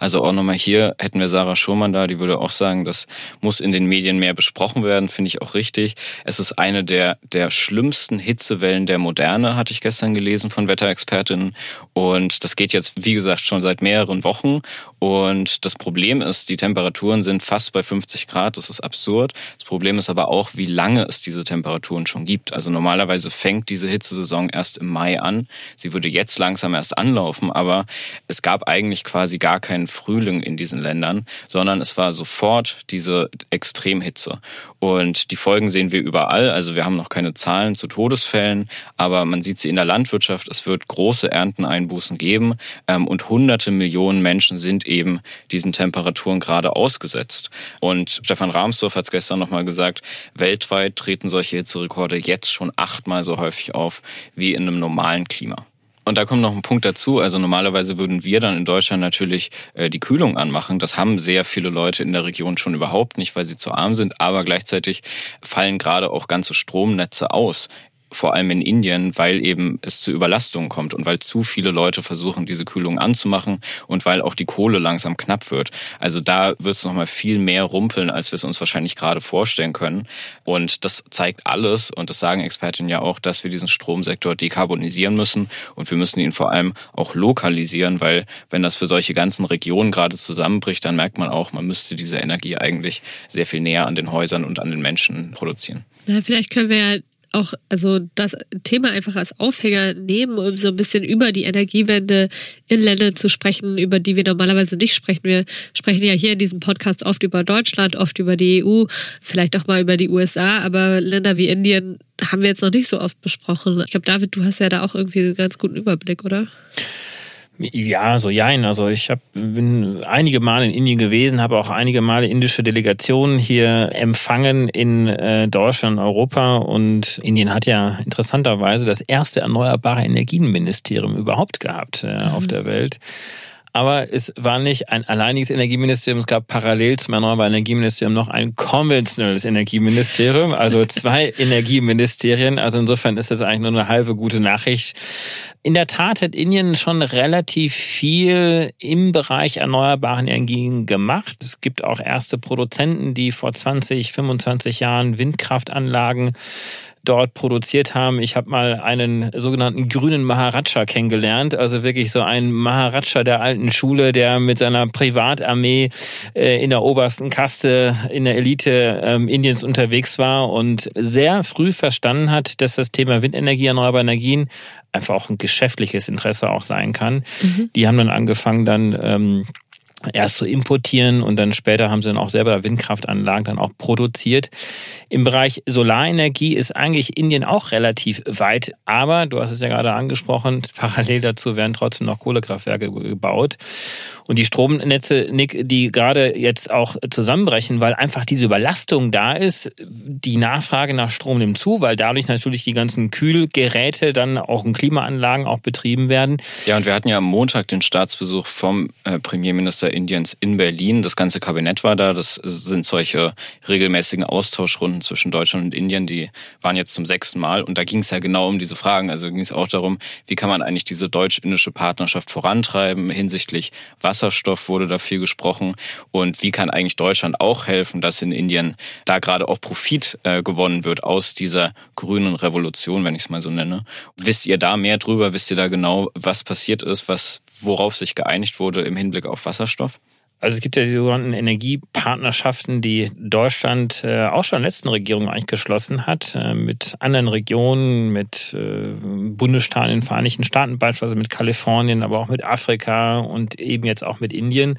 Also auch nochmal hier hätten wir Sarah Schurmann da, die würde auch sagen, das muss in den Medien mehr besprochen werden, finde ich auch richtig. Es ist eine der, der schlimmsten Hitzewellen der Moderne, hatte ich gestern gelesen von Wetterexpertinnen. Und das geht jetzt, wie gesagt, schon seit mehreren Wochen. Und das Problem ist, die Temperaturen sind fast bei 50 Grad. Das ist absurd. Das Problem ist aber auch, wie lange es diese Temperaturen schon gibt. Also normalerweise fängt diese Hitzesaison erst im Mai an. Sie würde jetzt langsam erst anlaufen, aber es gab eigentlich quasi gar keinen Frühling in diesen Ländern, sondern es war sofort diese Extremhitze. Und die Folgen sehen wir überall. Also wir haben noch keine Zahlen zu Todesfällen, aber man sieht sie in der Landwirtschaft. Es wird große Ernteneinbußen geben ähm, und hunderte Millionen Menschen sind eben diesen Temperaturen gerade ausgesetzt. Und Stefan Rahmsdorf hat es gestern nochmal gesagt, weltweit treten solche Hitzerekorde jetzt schon achtmal so häufig auf wie in einem normalen Klima. Und da kommt noch ein Punkt dazu. Also normalerweise würden wir dann in Deutschland natürlich äh, die Kühlung anmachen. Das haben sehr viele Leute in der Region schon überhaupt nicht, weil sie zu arm sind. Aber gleichzeitig fallen gerade auch ganze Stromnetze aus vor allem in Indien, weil eben es zu Überlastungen kommt und weil zu viele Leute versuchen, diese Kühlung anzumachen und weil auch die Kohle langsam knapp wird. Also da wird es nochmal viel mehr rumpeln, als wir es uns wahrscheinlich gerade vorstellen können. Und das zeigt alles, und das sagen Expertinnen ja auch, dass wir diesen Stromsektor dekarbonisieren müssen und wir müssen ihn vor allem auch lokalisieren, weil wenn das für solche ganzen Regionen gerade zusammenbricht, dann merkt man auch, man müsste diese Energie eigentlich sehr viel näher an den Häusern und an den Menschen produzieren. Na, vielleicht können wir ja auch also das Thema einfach als Aufhänger nehmen, um so ein bisschen über die Energiewende in Ländern zu sprechen, über die wir normalerweise nicht sprechen. Wir sprechen ja hier in diesem Podcast oft über Deutschland, oft über die EU, vielleicht auch mal über die USA, aber Länder wie Indien haben wir jetzt noch nicht so oft besprochen. Ich glaube, David, du hast ja da auch irgendwie einen ganz guten Überblick, oder? Ja, so jein. Also ich hab, bin einige Male in Indien gewesen, habe auch einige Male indische Delegationen hier empfangen in äh, Deutschland, Europa und Indien hat ja interessanterweise das erste erneuerbare Energienministerium überhaupt gehabt äh, mhm. auf der Welt. Aber es war nicht ein alleiniges Energieministerium. Es gab parallel zum Erneuerbaren Energieministerium noch ein konventionelles Energieministerium, also [LAUGHS] zwei Energieministerien. Also insofern ist das eigentlich nur eine halbe gute Nachricht. In der Tat hat Indien schon relativ viel im Bereich erneuerbaren Energien gemacht. Es gibt auch erste Produzenten, die vor 20, 25 Jahren Windkraftanlagen dort produziert haben. Ich habe mal einen sogenannten grünen Maharaja kennengelernt, also wirklich so ein Maharaja der alten Schule, der mit seiner Privatarmee äh, in der obersten Kaste in der Elite ähm, Indiens unterwegs war und sehr früh verstanden hat, dass das Thema Windenergie, erneuerbare Energien einfach auch ein geschäftliches Interesse auch sein kann. Mhm. Die haben dann angefangen, dann ähm, erst zu importieren und dann später haben sie dann auch selber Windkraftanlagen dann auch produziert. Im Bereich Solarenergie ist eigentlich Indien auch relativ weit, aber du hast es ja gerade angesprochen, [LAUGHS] parallel dazu werden trotzdem noch Kohlekraftwerke gebaut. Und die Stromnetze, Nick, die gerade jetzt auch zusammenbrechen, weil einfach diese Überlastung da ist, die Nachfrage nach Strom nimmt zu, weil dadurch natürlich die ganzen Kühlgeräte dann auch in Klimaanlagen auch betrieben werden. Ja, und wir hatten ja am Montag den Staatsbesuch vom äh, Premierminister Indiens in Berlin. Das ganze Kabinett war da. Das sind solche regelmäßigen Austauschrunden zwischen Deutschland und Indien. Die waren jetzt zum sechsten Mal. Und da ging es ja genau um diese Fragen. Also ging es auch darum, wie kann man eigentlich diese deutsch-indische Partnerschaft vorantreiben hinsichtlich Wasserstoff wurde da viel gesprochen. Und wie kann eigentlich Deutschland auch helfen, dass in Indien da gerade auch Profit äh, gewonnen wird aus dieser grünen Revolution, wenn ich es mal so nenne. Wisst ihr da mehr drüber? Wisst ihr da genau, was passiert ist, was worauf sich geeinigt wurde im Hinblick auf Wasserstoff? Also es gibt ja die sogenannten Energiepartnerschaften, die Deutschland äh, auch schon in der letzten Regierung eigentlich geschlossen hat, äh, mit anderen Regionen, mit äh, Bundesstaaten in den Vereinigten Staaten, beispielsweise mit Kalifornien, aber auch mit Afrika und eben jetzt auch mit Indien.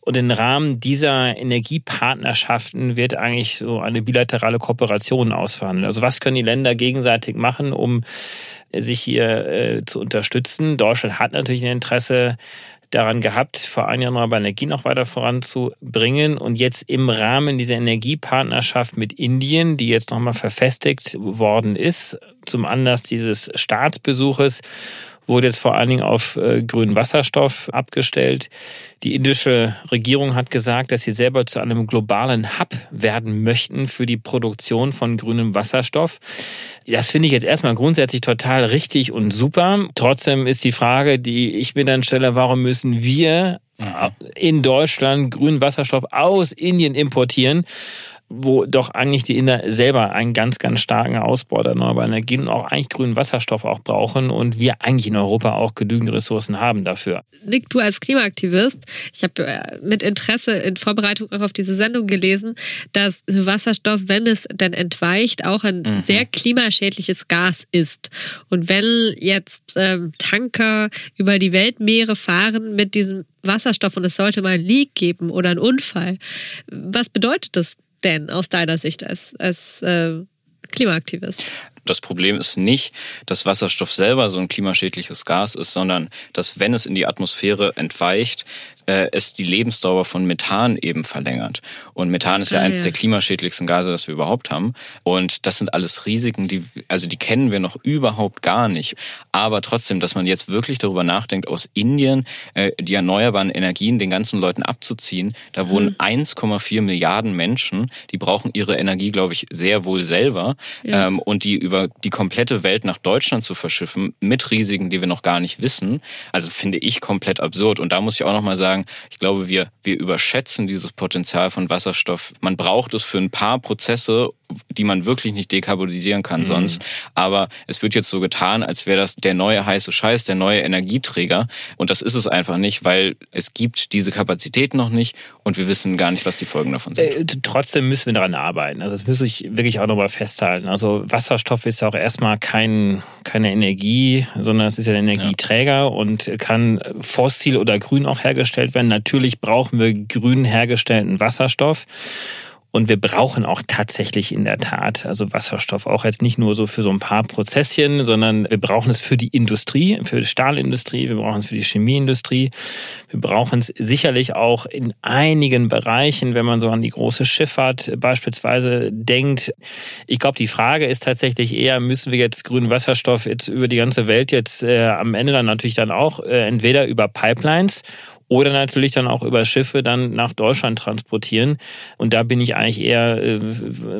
Und im Rahmen dieser Energiepartnerschaften wird eigentlich so eine bilaterale Kooperation ausverhandelt. Also was können die Länder gegenseitig machen, um sich hier äh, zu unterstützen? Deutschland hat natürlich ein Interesse, daran gehabt, vor allem erneuerbare Energie noch weiter voranzubringen. Und jetzt im Rahmen dieser Energiepartnerschaft mit Indien, die jetzt nochmal verfestigt worden ist, zum Anlass dieses Staatsbesuches, wurde jetzt vor allen Dingen auf äh, grünen Wasserstoff abgestellt. Die indische Regierung hat gesagt, dass sie selber zu einem globalen Hub werden möchten für die Produktion von grünem Wasserstoff. Das finde ich jetzt erstmal grundsätzlich total richtig und super. Trotzdem ist die Frage, die ich mir dann stelle, warum müssen wir in Deutschland grünen Wasserstoff aus Indien importieren? Wo doch eigentlich die Inder selber einen ganz, ganz starken Ausbau der erneuerbaren Energien und auch eigentlich grünen Wasserstoff auch brauchen und wir eigentlich in Europa auch genügend Ressourcen haben dafür. Nick, du als Klimaaktivist, ich habe äh, mit Interesse in Vorbereitung auch auf diese Sendung gelesen, dass Wasserstoff, wenn es denn entweicht, auch ein mhm. sehr klimaschädliches Gas ist. Und wenn jetzt ähm, Tanker über die Weltmeere fahren mit diesem Wasserstoff und es sollte mal ein Leak geben oder ein Unfall, was bedeutet das denn aus deiner Sicht als, als äh, Klimaaktivist? Das Problem ist nicht, dass Wasserstoff selber so ein klimaschädliches Gas ist, sondern dass, wenn es in die Atmosphäre entweicht, äh, es die Lebensdauer von Methan eben verlängert. Und Methan ist ja ah, eines ja. der klimaschädlichsten Gase, das wir überhaupt haben. Und das sind alles Risiken, die, also die kennen wir noch überhaupt gar nicht. Aber trotzdem, dass man jetzt wirklich darüber nachdenkt, aus Indien äh, die erneuerbaren Energien den ganzen Leuten abzuziehen, da wohnen hm. 1,4 Milliarden Menschen, die brauchen ihre Energie, glaube ich, sehr wohl selber. Ja. Ähm, und die über die komplette Welt nach Deutschland zu verschiffen, mit Risiken, die wir noch gar nicht wissen, also finde ich komplett absurd. Und da muss ich auch nochmal sagen, sagen, ich glaube, wir, wir überschätzen dieses Potenzial von Wasserstoff. Man braucht es für ein paar Prozesse, die man wirklich nicht dekarbonisieren kann mhm. sonst. Aber es wird jetzt so getan, als wäre das der neue heiße Scheiß, der neue Energieträger. Und das ist es einfach nicht, weil es gibt diese Kapazität noch nicht und wir wissen gar nicht, was die Folgen davon sind. Äh, trotzdem müssen wir daran arbeiten. Also das muss ich wirklich auch nochmal festhalten. Also Wasserstoff ist ja auch erstmal kein, keine Energie, sondern es ist ja ein Energieträger ja. und kann fossil oder grün auch hergestellt werden. Natürlich brauchen wir grün hergestellten Wasserstoff. Und wir brauchen auch tatsächlich in der Tat, also Wasserstoff auch jetzt nicht nur so für so ein paar Prozesschen, sondern wir brauchen es für die Industrie, für die Stahlindustrie, wir brauchen es für die Chemieindustrie. Wir brauchen es sicherlich auch in einigen Bereichen, wenn man so an die große Schifffahrt beispielsweise denkt. Ich glaube, die Frage ist tatsächlich eher, müssen wir jetzt grünen Wasserstoff jetzt über die ganze Welt jetzt äh, am Ende dann natürlich dann auch äh, entweder über Pipelines oder natürlich dann auch über Schiffe dann nach Deutschland transportieren. Und da bin ich eigentlich eher äh,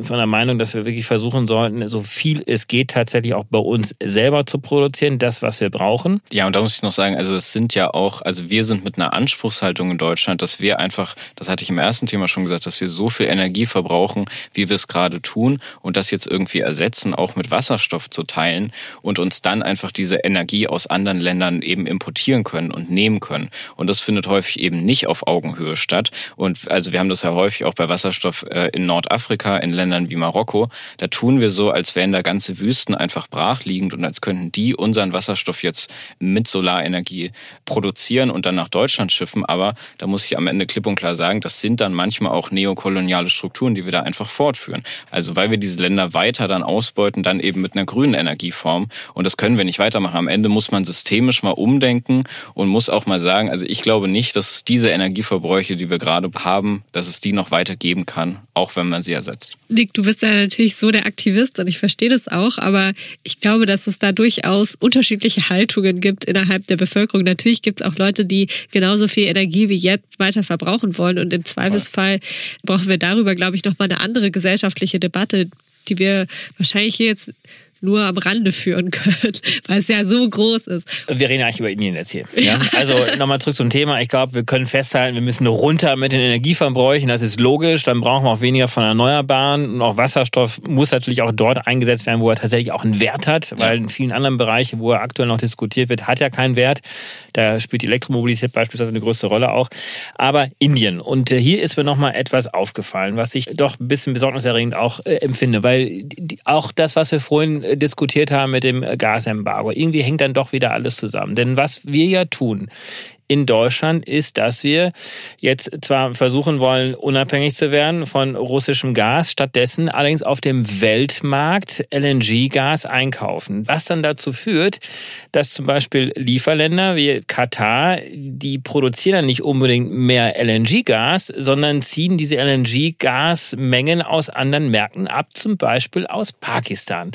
von der Meinung, dass wir wirklich versuchen sollten, so viel es geht, tatsächlich auch bei uns selber zu produzieren, das, was wir brauchen. Ja, und da muss ich noch sagen, also es sind ja auch, also wir sind mit einer Anspruchshaltung in Deutschland, dass wir einfach, das hatte ich im ersten Thema schon gesagt, dass wir so viel Energie verbrauchen, wie wir es gerade tun und das jetzt irgendwie ersetzen, auch mit Wasserstoff zu teilen und uns dann einfach diese Energie aus anderen Ländern eben importieren können und nehmen können. Und das finde findet häufig eben nicht auf Augenhöhe statt. Und also wir haben das ja häufig auch bei Wasserstoff äh, in Nordafrika, in Ländern wie Marokko. Da tun wir so, als wären da ganze Wüsten einfach brachliegend und als könnten die unseren Wasserstoff jetzt mit Solarenergie produzieren und dann nach Deutschland schiffen. Aber da muss ich am Ende klipp und klar sagen, das sind dann manchmal auch neokoloniale Strukturen, die wir da einfach fortführen. Also weil wir diese Länder weiter dann ausbeuten, dann eben mit einer grünen Energieform. Und das können wir nicht weitermachen. Am Ende muss man systemisch mal umdenken und muss auch mal sagen, also ich glaube nicht, dass es diese Energieverbräuche, die wir gerade haben, dass es die noch weitergeben kann, auch wenn man sie ersetzt. Nick, du bist ja natürlich so der Aktivist und ich verstehe das auch, aber ich glaube, dass es da durchaus unterschiedliche Haltungen gibt innerhalb der Bevölkerung. Natürlich gibt es auch Leute, die genauso viel Energie wie jetzt weiter verbrauchen wollen und im Zweifelsfall brauchen wir darüber, glaube ich, nochmal eine andere gesellschaftliche Debatte, die wir wahrscheinlich hier jetzt nur am Rande führen können, [LAUGHS] weil es ja so groß ist. Wir reden eigentlich über Indien jetzt hier. [LAUGHS] Ja? ja. Also nochmal zurück zum Thema. Ich glaube, wir können festhalten, wir müssen runter mit den Energieverbräuchen. Das ist logisch. Dann brauchen wir auch weniger von Erneuerbaren. Und auch Wasserstoff muss natürlich auch dort eingesetzt werden, wo er tatsächlich auch einen Wert hat. Weil in vielen anderen Bereichen, wo er aktuell noch diskutiert wird, hat er keinen Wert. Da spielt die Elektromobilität beispielsweise eine größte Rolle auch. Aber Indien. Und äh, hier ist mir nochmal etwas aufgefallen, was ich doch ein bisschen besorgniserregend auch äh, empfinde. Weil auch das, was wir vorhin diskutiert haben mit dem Gasembargo. Irgendwie hängt dann doch wieder alles zusammen. Denn was wir ja tun, in Deutschland ist, dass wir jetzt zwar versuchen wollen, unabhängig zu werden von russischem Gas, stattdessen allerdings auf dem Weltmarkt LNG-Gas einkaufen. Was dann dazu führt, dass zum Beispiel Lieferländer wie Katar, die produzieren dann nicht unbedingt mehr LNG-Gas, sondern ziehen diese LNG-Gasmengen aus anderen Märkten ab, zum Beispiel aus Pakistan.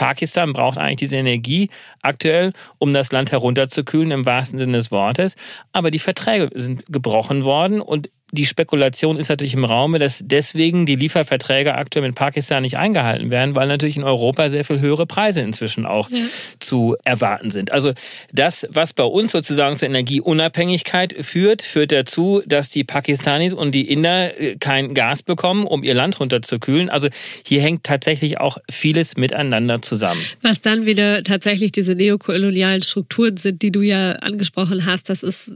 Pakistan braucht eigentlich diese Energie aktuell, um das Land herunterzukühlen im wahrsten Sinne des Wortes. Aber die Verträge sind gebrochen worden und die Spekulation ist natürlich im Raume, dass deswegen die Lieferverträge aktuell mit Pakistan nicht eingehalten werden, weil natürlich in Europa sehr viel höhere Preise inzwischen auch ja. zu erwarten sind. Also das, was bei uns sozusagen zur Energieunabhängigkeit führt, führt dazu, dass die Pakistanis und die Inder äh, kein Gas bekommen, um ihr Land runterzukühlen. Also hier hängt tatsächlich auch vieles miteinander zusammen. Was dann wieder tatsächlich diese neokolonialen Strukturen sind, die du ja angesprochen hast, das ist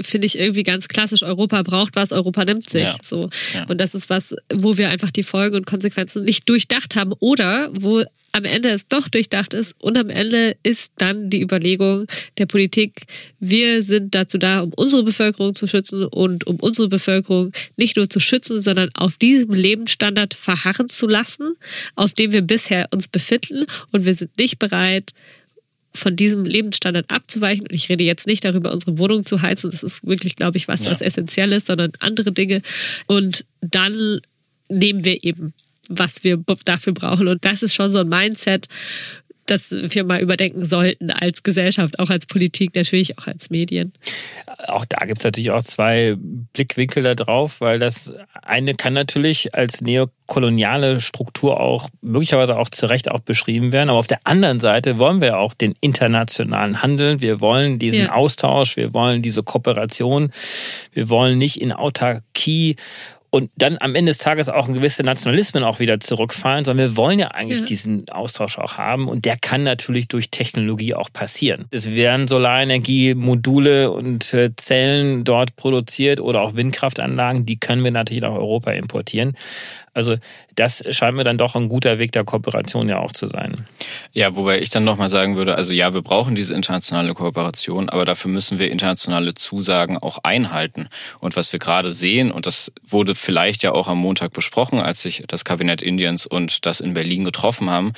finde ich irgendwie ganz klassisch. Europa braucht was, Europa nimmt sich. Ja. So. Ja. Und das ist was, wo wir einfach die Folgen und Konsequenzen nicht durchdacht haben oder wo am Ende es doch durchdacht ist und am Ende ist dann die Überlegung der Politik, wir sind dazu da, um unsere Bevölkerung zu schützen und um unsere Bevölkerung nicht nur zu schützen, sondern auf diesem Lebensstandard verharren zu lassen, auf dem wir bisher uns befinden und wir sind nicht bereit, von diesem Lebensstandard abzuweichen. Und ich rede jetzt nicht darüber, unsere Wohnung zu heizen. Das ist wirklich, glaube ich, was, ja. was essentiell ist, sondern andere Dinge. Und dann nehmen wir eben, was wir dafür brauchen. Und das ist schon so ein Mindset, das wir mal überdenken sollten als Gesellschaft, auch als Politik, natürlich auch als Medien. Auch da gibt es natürlich auch zwei Blickwinkel da drauf, weil das eine kann natürlich als neokoloniale Struktur auch möglicherweise auch zu Recht auch beschrieben werden. Aber auf der anderen Seite wollen wir auch den internationalen Handel. Wir wollen diesen ja. Austausch. Wir wollen diese Kooperation. Wir wollen nicht in Autarkie und dann am Ende des Tages auch ein gewisse Nationalismen auch wieder zurückfallen, sondern wir wollen ja eigentlich ja. diesen Austausch auch haben und der kann natürlich durch Technologie auch passieren. Es werden Solarenergiemodule und äh, Zellen dort produziert oder auch Windkraftanlagen, die können wir natürlich nach Europa importieren. Also das scheint mir dann doch ein guter Weg der Kooperation ja auch zu sein. Ja, wobei ich dann nochmal sagen würde, also ja, wir brauchen diese internationale Kooperation, aber dafür müssen wir internationale Zusagen auch einhalten. Und was wir gerade sehen, und das wurde vielleicht ja auch am Montag besprochen, als sich das Kabinett Indiens und das in Berlin getroffen haben,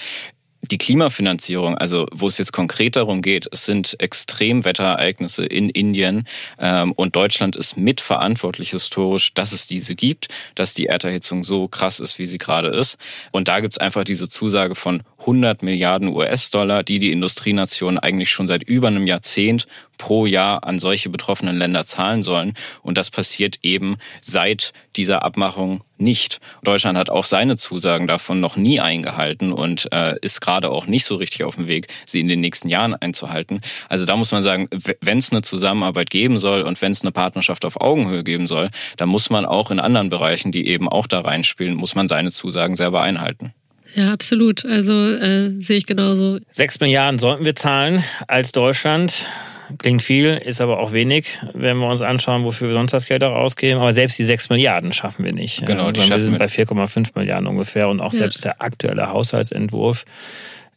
die Klimafinanzierung, also wo es jetzt konkret darum geht, es sind Extremwetterereignisse in Indien ähm, und Deutschland ist mitverantwortlich historisch, dass es diese gibt, dass die Erderhitzung so krass ist, wie sie gerade ist. Und da gibt's einfach diese Zusage von 100 Milliarden US-Dollar, die die Industrienationen eigentlich schon seit über einem Jahrzehnt pro Jahr an solche betroffenen Länder zahlen sollen. Und das passiert eben seit dieser Abmachung nicht. Deutschland hat auch seine Zusagen davon noch nie eingehalten und äh, ist gerade auch nicht so richtig auf dem Weg, sie in den nächsten Jahren einzuhalten. Also da muss man sagen, wenn es eine Zusammenarbeit geben soll und wenn es eine Partnerschaft auf Augenhöhe geben soll, dann muss man auch in anderen Bereichen, die eben auch da reinspielen, muss man seine Zusagen selber einhalten. Ja, absolut. Also äh, sehe ich genauso. Sechs Milliarden sollten wir zahlen als Deutschland. Klingt viel, ist aber auch wenig, wenn wir uns anschauen, wofür wir sonst das Geld auch ausgeben. Aber selbst die 6 Milliarden schaffen wir nicht. Genau, die also wir sind bei 4,5 Milliarden ungefähr. Und auch ja. selbst der aktuelle Haushaltsentwurf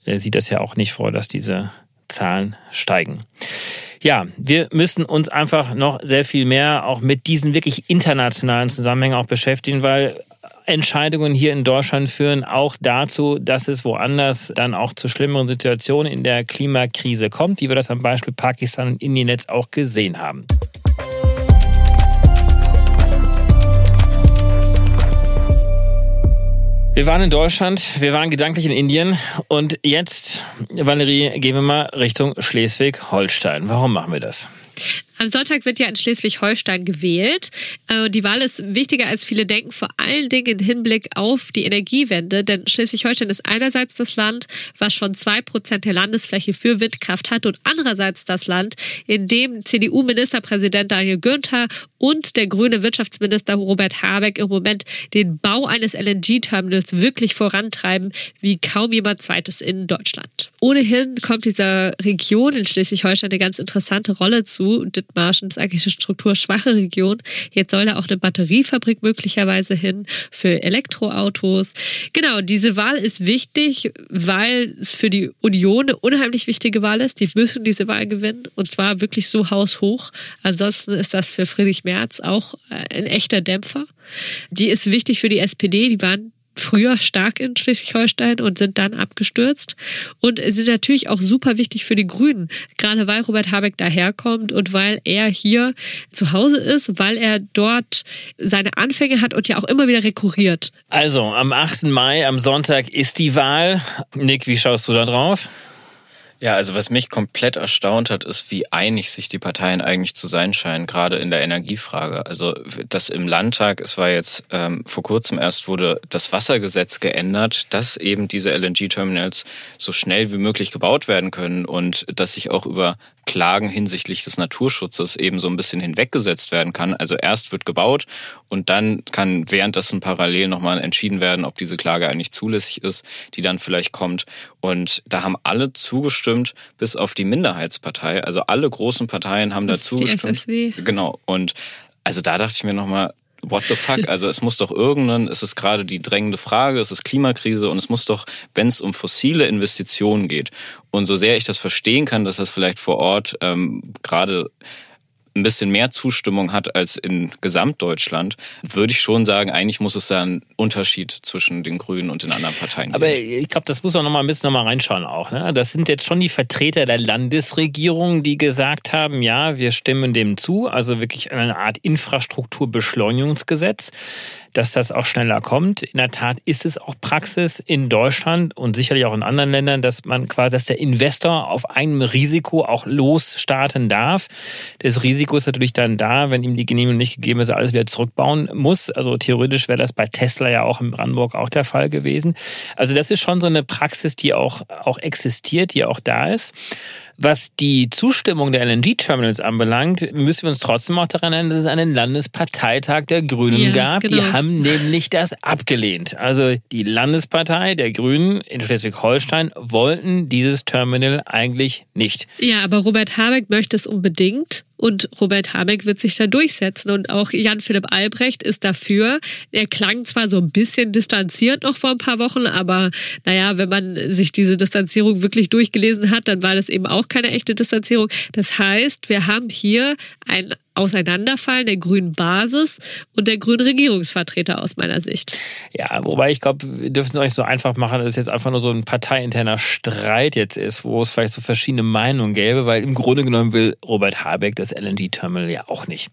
äh, sieht das ja auch nicht vor, dass diese Zahlen steigen. Ja, wir müssen uns einfach noch sehr viel mehr auch mit diesen wirklich internationalen Zusammenhängen auch beschäftigen, weil Entscheidungen hier in Deutschland führen auch dazu, dass es woanders dann auch zu schlimmeren Situationen in der Klimakrise kommt, wie wir das am Beispiel Pakistan und Indien jetzt auch gesehen haben. Wir waren in Deutschland, wir waren gedanklich in Indien und jetzt, Valerie, gehen wir mal Richtung Schleswig-Holstein. Warum machen wir das? Am Sonntag wird ja in Schleswig-Holstein gewählt. Äh, die Wahl ist wichtiger, als viele denken, vor allen Dingen im Hinblick auf die Energiewende. Denn Schleswig-Holstein ist einerseits das Land, was schon zwei Prozent der Landesfläche für Windkraft hat und andererseits das Land, in dem CDU-Ministerpräsident Daniel Günther und der grüne Wirtschaftsminister Robert Habeck im Moment den Bau eines LNG-Terminals wirklich vorantreiben, wie kaum jemand zweites in Deutschland. Ohnehin kommt dieser Region in Schleswig-Holstein eine ganz interessante Rolle zu Dithmarschen, ist eigentlich eine strukturschwache Region. Jetzt soll da auch eine Batteriefabrik möglicherweise hin für Elektroautos. Genau, diese Wahl ist wichtig, weil es für die Union eine unheimlich wichtige Wahl ist. Die müssen diese Wahl gewinnen und zwar wirklich so haushoch. Ansonsten ist das für Friedrich Merz auch ein echter Dämpfer. Die ist wichtig für die SPD. Die waren früher stark in Schleswig-Holstein und sind dann abgestürzt und sind natürlich auch super wichtig für die Grünen, gerade weil Robert Habeck daherkommt und weil er hier zu Hause ist, weil er dort seine Anfänge hat und ja auch immer wieder rekurriert. Also am 8. Mai, am Sonntag ist die Wahl. Nick, wie schaust du da drauf? Ja, also was mich komplett erstaunt hat, ist, wie einig sich die Parteien eigentlich zu sein scheinen, gerade in der Energiefrage. Also das im Landtag, es war jetzt ähm, vor kurzem erst wurde das Wassergesetz geändert, dass eben diese LNG-Terminals so schnell wie möglich gebaut werden können und dass sich auch über Klagen hinsichtlich des Naturschutzes eben so ein bisschen hinweggesetzt werden kann. Also erst wird gebaut und dann kann währenddessen parallel nochmal entschieden werden, ob diese Klage eigentlich zulässig ist, die dann vielleicht kommt. Und da haben alle zugestimmt, bis auf die Minderheitspartei. Also alle großen Parteien haben da zugestimmt. Genau. Und also da dachte ich mir nochmal, what the fuck? Also es muss doch irgendwann, es ist gerade die drängende Frage, es ist Klimakrise und es muss doch, wenn es um fossile Investitionen geht und so sehr ich das verstehen kann, dass das vielleicht vor Ort ähm, gerade ein bisschen mehr Zustimmung hat als in Gesamtdeutschland, würde ich schon sagen, eigentlich muss es da einen Unterschied zwischen den Grünen und den anderen Parteien geben. Aber ich glaube, das muss man noch mal ein bisschen noch mal reinschauen auch. Ne? Das sind jetzt schon die Vertreter der Landesregierung, die gesagt haben, ja, wir stimmen dem zu, also wirklich eine Art Infrastrukturbeschleunigungsgesetz dass das auch schneller kommt. In der Tat ist es auch Praxis in Deutschland und sicherlich auch in anderen Ländern, dass man quasi, dass der Investor auf einem Risiko auch losstarten darf. Das Risiko ist natürlich dann da, wenn ihm die Genehmigung nicht gegeben ist, alles wieder zurückbauen muss. Also theoretisch wäre das bei Tesla ja auch in Brandenburg auch der Fall gewesen. Also das ist schon so eine Praxis, die auch, auch existiert, die auch da ist. Was die Zustimmung der LNG-Terminals anbelangt, müssen wir uns trotzdem auch daran erinnern, dass es einen Landesparteitag der Grünen ja, gab. Genau. Die haben nämlich das abgelehnt. Also die Landespartei der Grünen in Schleswig-Holstein wollten dieses Terminal eigentlich nicht. Ja, aber Robert Habeck möchte es unbedingt. Und Robert Habeck wird sich da durchsetzen. Und auch Jan-Philipp Albrecht ist dafür. Er klang zwar so ein bisschen distanziert noch vor ein paar Wochen, aber naja, wenn man sich diese Distanzierung wirklich durchgelesen hat, dann war das eben auch keine echte Distanzierung. Das heißt, wir haben hier ein Auseinanderfallen der grünen Basis und der grünen Regierungsvertreter aus meiner Sicht. Ja, wobei ich glaube, wir dürfen es auch nicht so einfach machen, dass es jetzt einfach nur so ein parteiinterner Streit jetzt ist, wo es vielleicht so verschiedene Meinungen gäbe, weil im Grunde genommen will Robert Habeck das LNG-Terminal ja auch nicht.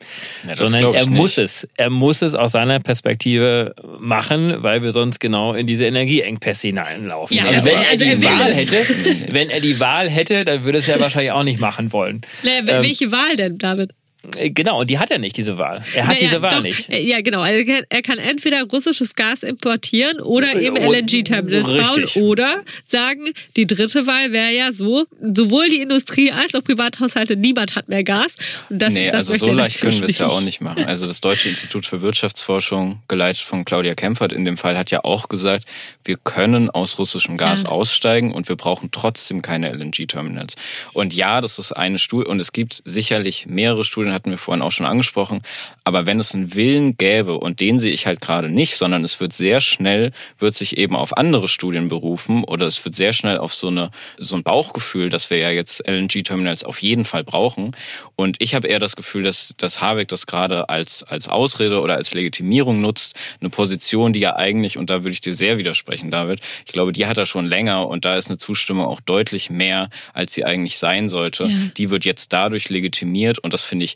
Ja, Sondern er muss es. Er muss es aus seiner Perspektive machen, weil wir sonst genau in diese Energieengpässe hineinlaufen. Ja, also, wenn er, also die Wahl hätte, wenn er die Wahl hätte, dann würde es ja wahrscheinlich auch nicht machen wollen. Naja, welche ähm, Wahl denn, David? Äh, genau, und die hat er nicht, diese Wahl. Er hat naja, diese Wahl doch, nicht. Äh, ja, genau. Er kann entweder russisches Gas importieren oder äh, eben LNG-Terminals bauen oder sagen, die dritte Wahl wäre ja so, sowohl die Industrie als auch Privathaushalte, niemand hat mehr Gas. Und das, nee, das also so leicht können wir es ja auch nicht machen. Also das Deutsche Institut für Wirtschaftsforschung, geleitet von Claudia Kempfert in dem Fall, hat ja auch gesagt, wir können aus russischem Gas ja. aussteigen und wir brauchen trotzdem keine LNG-Terminals. Und ja, das ist eine Studie und es gibt sicherlich mehrere Studien, hatten wir vorhin auch schon angesprochen. Aber wenn es einen Willen gäbe, und den sehe ich halt gerade nicht, sondern es wird sehr schnell, wird sich eben auf andere Studien berufen oder es wird sehr schnell auf so, eine, so ein Bauchgefühl, dass wir ja jetzt LNG-Terminals auf jeden Fall brauchen. Und ich habe eher das Gefühl, dass, dass Habeck das gerade als, als Ausrede oder als Legitimierung nutzt. Eine Position, die ja eigentlich, und da würde ich dir sehr widersprechen, David, ich glaube, die hat er schon länger und da ist eine Zustimmung auch deutlich mehr, als sie eigentlich sein sollte. Ja. Die wird jetzt dadurch legitimiert und das finde ich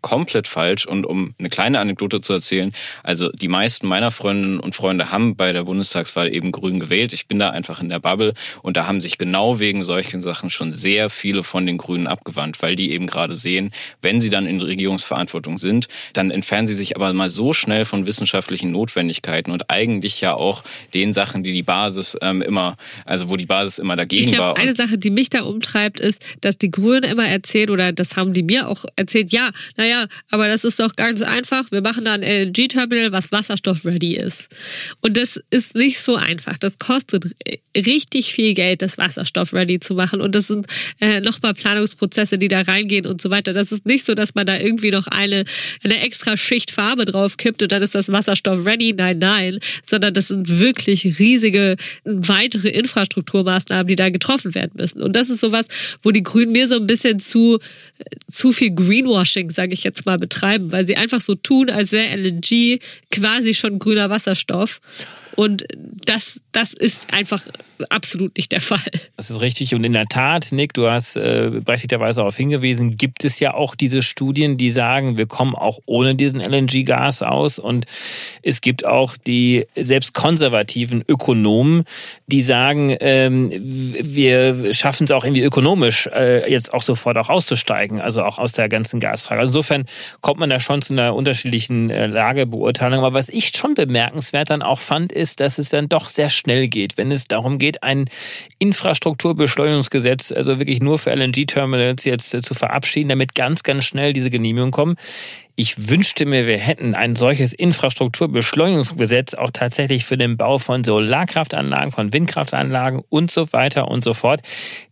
komplett falsch. Und um eine kleine Anekdote zu erzählen, also die meisten meiner Freundinnen und Freunde haben bei der Bundestagswahl eben grün gewählt. Ich bin da einfach in der Bubble und da haben sich genau wegen solchen Sachen schon sehr viele von den Grünen abgewandt, weil die eben gerade sehen, wenn sie dann in Regierungsverantwortung sind, dann entfernen sie sich aber mal so schnell von wissenschaftlichen Notwendigkeiten und eigentlich ja auch den Sachen, die die Basis ähm, immer, also wo die Basis immer dagegen ich glaub, war. Eine Sache, die mich da umtreibt, ist, dass die Grünen immer erzählen oder das haben die mir auch erzählt, ja, naja, aber das ist doch ganz einfach. Wir machen da ein LNG-Terminal, was wasserstoff-ready ist. Und das ist nicht so einfach. Das kostet richtig viel Geld, das Wasserstoff-ready zu machen. Und das sind äh, nochmal Planungsprozesse, die da reingehen und so weiter. Das ist nicht so, dass man da irgendwie noch eine, eine extra Schicht Farbe drauf kippt und dann ist das Wasserstoff-ready. Nein, nein. Sondern das sind wirklich riesige weitere Infrastrukturmaßnahmen, die da getroffen werden müssen. Und das ist sowas, wo die Grünen mir so ein bisschen zu, zu viel Greenwashing, sage ich jetzt mal, betreiben, weil sie einfach so tun, als wäre LNG quasi schon grüner Wasserstoff. Und das, das ist einfach absolut nicht der Fall. Das ist richtig. Und in der Tat, Nick, du hast äh, berechtigterweise darauf hingewiesen, gibt es ja auch diese Studien, die sagen, wir kommen auch ohne diesen LNG-Gas aus. Und es gibt auch die selbst konservativen Ökonomen, die sagen, ähm, wir schaffen es auch irgendwie ökonomisch, äh, jetzt auch sofort auch auszusteigen, also auch aus der ganzen Gasfrage. Also insofern kommt man da schon zu einer unterschiedlichen äh, Lagebeurteilung. Aber was ich schon bemerkenswert dann auch fand, ist, ist, dass es dann doch sehr schnell geht, wenn es darum geht, ein Infrastrukturbeschleunigungsgesetz, also wirklich nur für LNG-Terminals jetzt äh, zu verabschieden, damit ganz, ganz schnell diese Genehmigungen kommen. Ich wünschte mir, wir hätten ein solches Infrastrukturbeschleunigungsgesetz auch tatsächlich für den Bau von Solarkraftanlagen, von Windkraftanlagen und so weiter und so fort.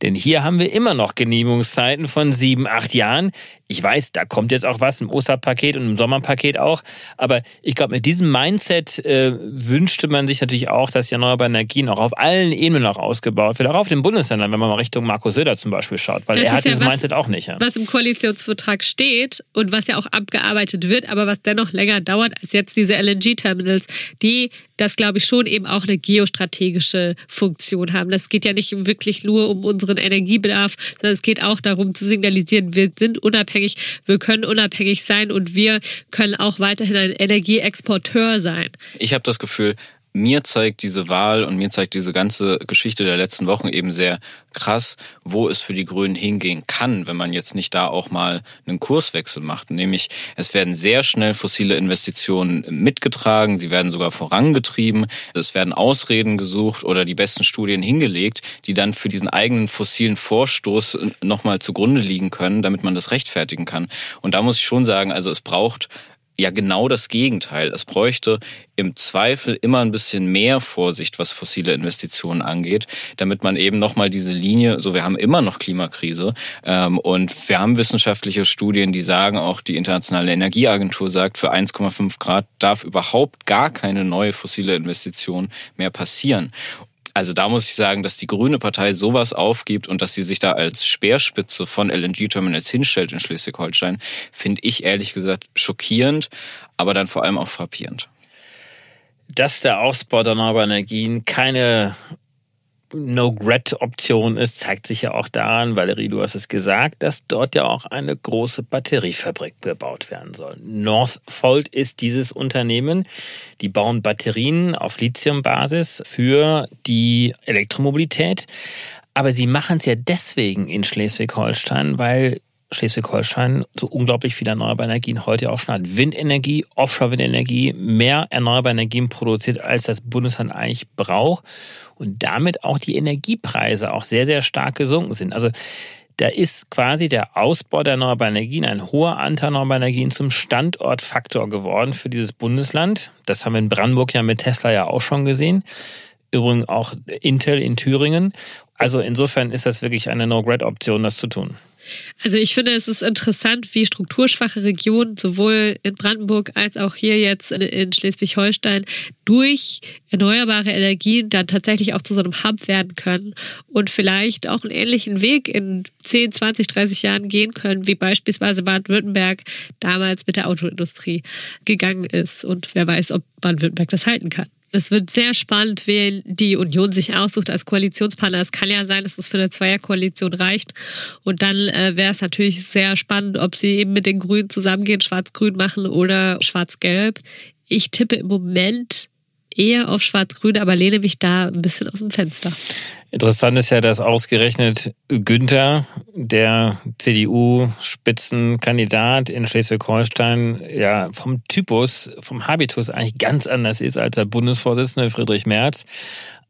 Denn hier haben wir immer noch Genehmigungszeiten von sieben, acht Jahren. Ich weiß, da kommt jetzt auch was im Osterpaket und im Sommerpaket auch. Aber ich glaube, mit diesem Mindset äh, wünschte man sich natürlich auch, dass die erneuerbare Energien auch auf allen Ebenen noch ausgebaut wird. Auch auf den Bundesländern, wenn man mal Richtung Markus Söder zum Beispiel schaut. Weil das er hat ja dieses was, Mindset auch nicht. Ja. Was im Koalitionsvertrag steht und was ja auch abgearbeitet bearbeitet wird, aber was dennoch länger dauert als jetzt diese LNG-Terminals, die das, glaube ich, schon eben auch eine geostrategische Funktion haben. Das geht ja nicht wirklich nur um unseren Energiebedarf, sondern es geht auch darum zu signalisieren, wir sind unabhängig, wir können unabhängig sein und wir können auch weiterhin ein Energieexporteur sein. Ich habe das Gefühl, mir zeigt diese Wahl und mir zeigt diese ganze Geschichte der letzten Wochen eben sehr krass, wo es für die Grünen hingehen kann, wenn man jetzt nicht da auch mal einen Kurswechsel macht. Nämlich, es werden sehr schnell fossile Investitionen mitgetragen, sie werden sogar vorangetrieben, es werden Ausreden gesucht oder die besten Studien hingelegt, die dann für diesen eigenen fossilen Vorstoß nochmal zugrunde liegen können, damit man das rechtfertigen kann. Und da muss ich schon sagen, also es braucht ja genau das Gegenteil. Es bräuchte im Zweifel immer ein bisschen mehr Vorsicht, was fossile Investitionen angeht, damit man eben nochmal diese Linie, so wir haben immer noch Klimakrise ähm, und wir haben wissenschaftliche Studien, die sagen, auch die Internationale Energieagentur sagt, für 1,5 Grad darf überhaupt gar keine neue fossile Investition mehr passieren. Also da muss ich sagen, dass die Grüne Partei sowas aufgibt und dass sie sich da als Speerspitze von LNG-Terminals hinstellt in Schleswig-Holstein, finde ich ehrlich gesagt schockierend, aber dann vor allem auch frappierend. Dass der Ausbau der erneuerbaren Energien keine No-Gret-Option ist, zeigt sich ja auch daran, Valerie, du hast es gesagt, dass dort ja auch eine große Batteriefabrik gebaut werden soll. Northvolt ist dieses Unternehmen. Die bauen Batterien auf Lithiumbasis für die Elektromobilität. Aber sie machen es ja deswegen in Schleswig-Holstein, weil Schleswig-Holstein so unglaublich viele erneuerbare Energien heute auch schon hat. Windenergie, Offshore-Windenergie, mehr erneuerbare Energien produziert, als das Bundesland eigentlich braucht. Und damit auch die Energiepreise auch sehr, sehr stark gesunken sind. Also da ist quasi der Ausbau der erneuerbaren Energien, ein hoher Anteil erneuerbarer Energien zum Standortfaktor geworden für dieses Bundesland. Das haben wir in Brandenburg ja mit Tesla ja auch schon gesehen. Übrigens auch Intel in Thüringen. Also insofern ist das wirklich eine No-Gret-Option, das zu tun. Also ich finde, es ist interessant, wie strukturschwache Regionen sowohl in Brandenburg als auch hier jetzt in Schleswig-Holstein durch erneuerbare Energien dann tatsächlich auch zu so einem Hub werden können und vielleicht auch einen ähnlichen Weg in 10, 20, 30 Jahren gehen können, wie beispielsweise Baden-Württemberg damals mit der Autoindustrie gegangen ist. Und wer weiß, ob Baden-Württemberg das halten kann. Es wird sehr spannend, wen die Union sich aussucht als Koalitionspartner. Es kann ja sein, dass es für eine Zweierkoalition reicht. Und dann äh, wäre es natürlich sehr spannend, ob sie eben mit den Grünen zusammengehen, schwarz-grün machen oder schwarz-gelb. Ich tippe im Moment eher auf Schwarz-Grün, aber lehne mich da ein bisschen aus dem Fenster. Interessant ist ja, dass ausgerechnet Günther, der CDU-Spitzenkandidat in Schleswig-Holstein, ja vom Typus, vom Habitus eigentlich ganz anders ist als der Bundesvorsitzende Friedrich Merz.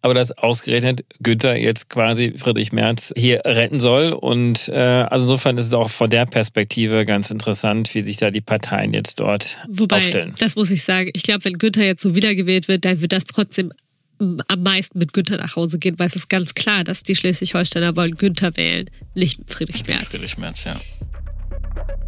aber dass ausgerechnet Günther jetzt quasi Friedrich Merz hier retten soll. Und äh, also insofern ist es auch von der Perspektive ganz interessant, wie sich da die Parteien jetzt dort Wobei, aufstellen. das muss ich sagen, ich glaube, wenn Günther jetzt so wiedergewählt wird, dann wird das trotzdem am meisten mit Günther nach Hause gehen, weil es ist ganz klar, dass die Schleswig-Holsteiner wollen Günther wählen, nicht Friedrich Merz. Friedrich Merz, ja.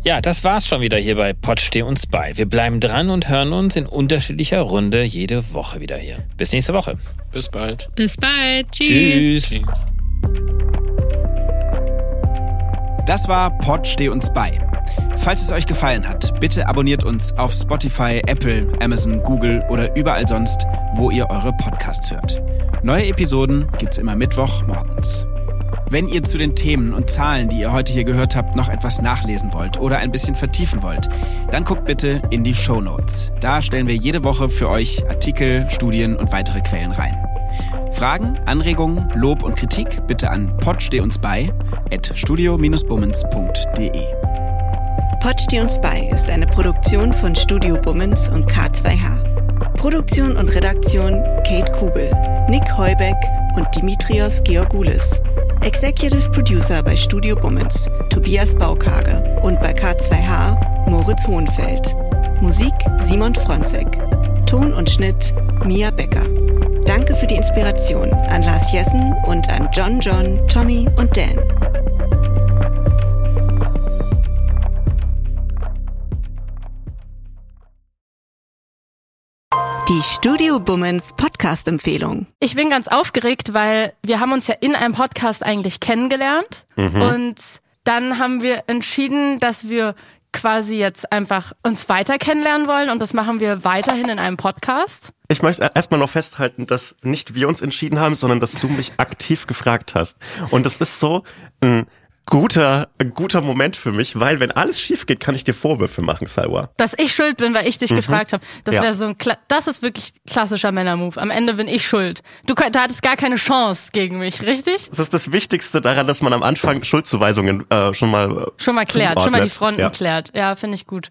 Ja, das war's schon wieder hier bei Pott Steh uns bei. Wir bleiben dran und hören uns in unterschiedlicher Runde jede Woche wieder hier. Bis nächste Woche. Bis bald. Bis bald. Tschüss. Tschüss. Das war Pod Steh uns bei. Falls es euch gefallen hat, bitte abonniert uns auf Spotify, Apple, Amazon, Google oder überall sonst, wo ihr eure Podcasts hört. Neue Episoden gibt's immer Mittwoch morgens. Wenn ihr zu den Themen und Zahlen, die ihr heute hier gehört habt, noch etwas nachlesen wollt oder ein bisschen vertiefen wollt, dann guckt bitte in die Show Notes. Da stellen wir jede Woche für euch Artikel, Studien und weitere Quellen rein. Fragen, Anregungen, Lob und Kritik bitte an podsteh uns bei at studio-bummens.de. Pod steh uns bei ist eine Produktion von Studio Bummens und K2H. Produktion und Redaktion Kate Kubel, Nick Heubeck und Dimitrios Georgoulis. Executive Producer bei Studio Bummens, Tobias Baukage und bei K2H Moritz Hohenfeld. Musik Simon Fronzek. Ton und Schnitt Mia Becker. Danke für die Inspiration an Lars Jessen und an John John, Tommy und Dan. Die Studio Bummens Podcast-Empfehlung. Ich bin ganz aufgeregt, weil wir haben uns ja in einem Podcast eigentlich kennengelernt und dann haben wir entschieden, dass wir quasi jetzt einfach uns weiter kennenlernen wollen und das machen wir weiterhin in einem Podcast. Ich möchte erstmal noch festhalten, dass nicht wir uns entschieden haben, sondern dass du mich aktiv gefragt hast. Und das ist so ein guter, ein guter Moment für mich, weil wenn alles schief geht, kann ich dir Vorwürfe machen, Salwa. Dass ich schuld bin, weil ich dich gefragt habe. Das Ja. wäre so ein Kla das ist wirklich klassischer Männermove. Am Ende bin ich schuld. Du, du hattest gar keine Chance gegen mich, richtig? Das ist das Wichtigste daran, dass man am Anfang Schuldzuweisungen äh, schon mal Schon mal klärt, schon mal die zuordnet. Fronten Ja. klärt. Ja, finde ich gut.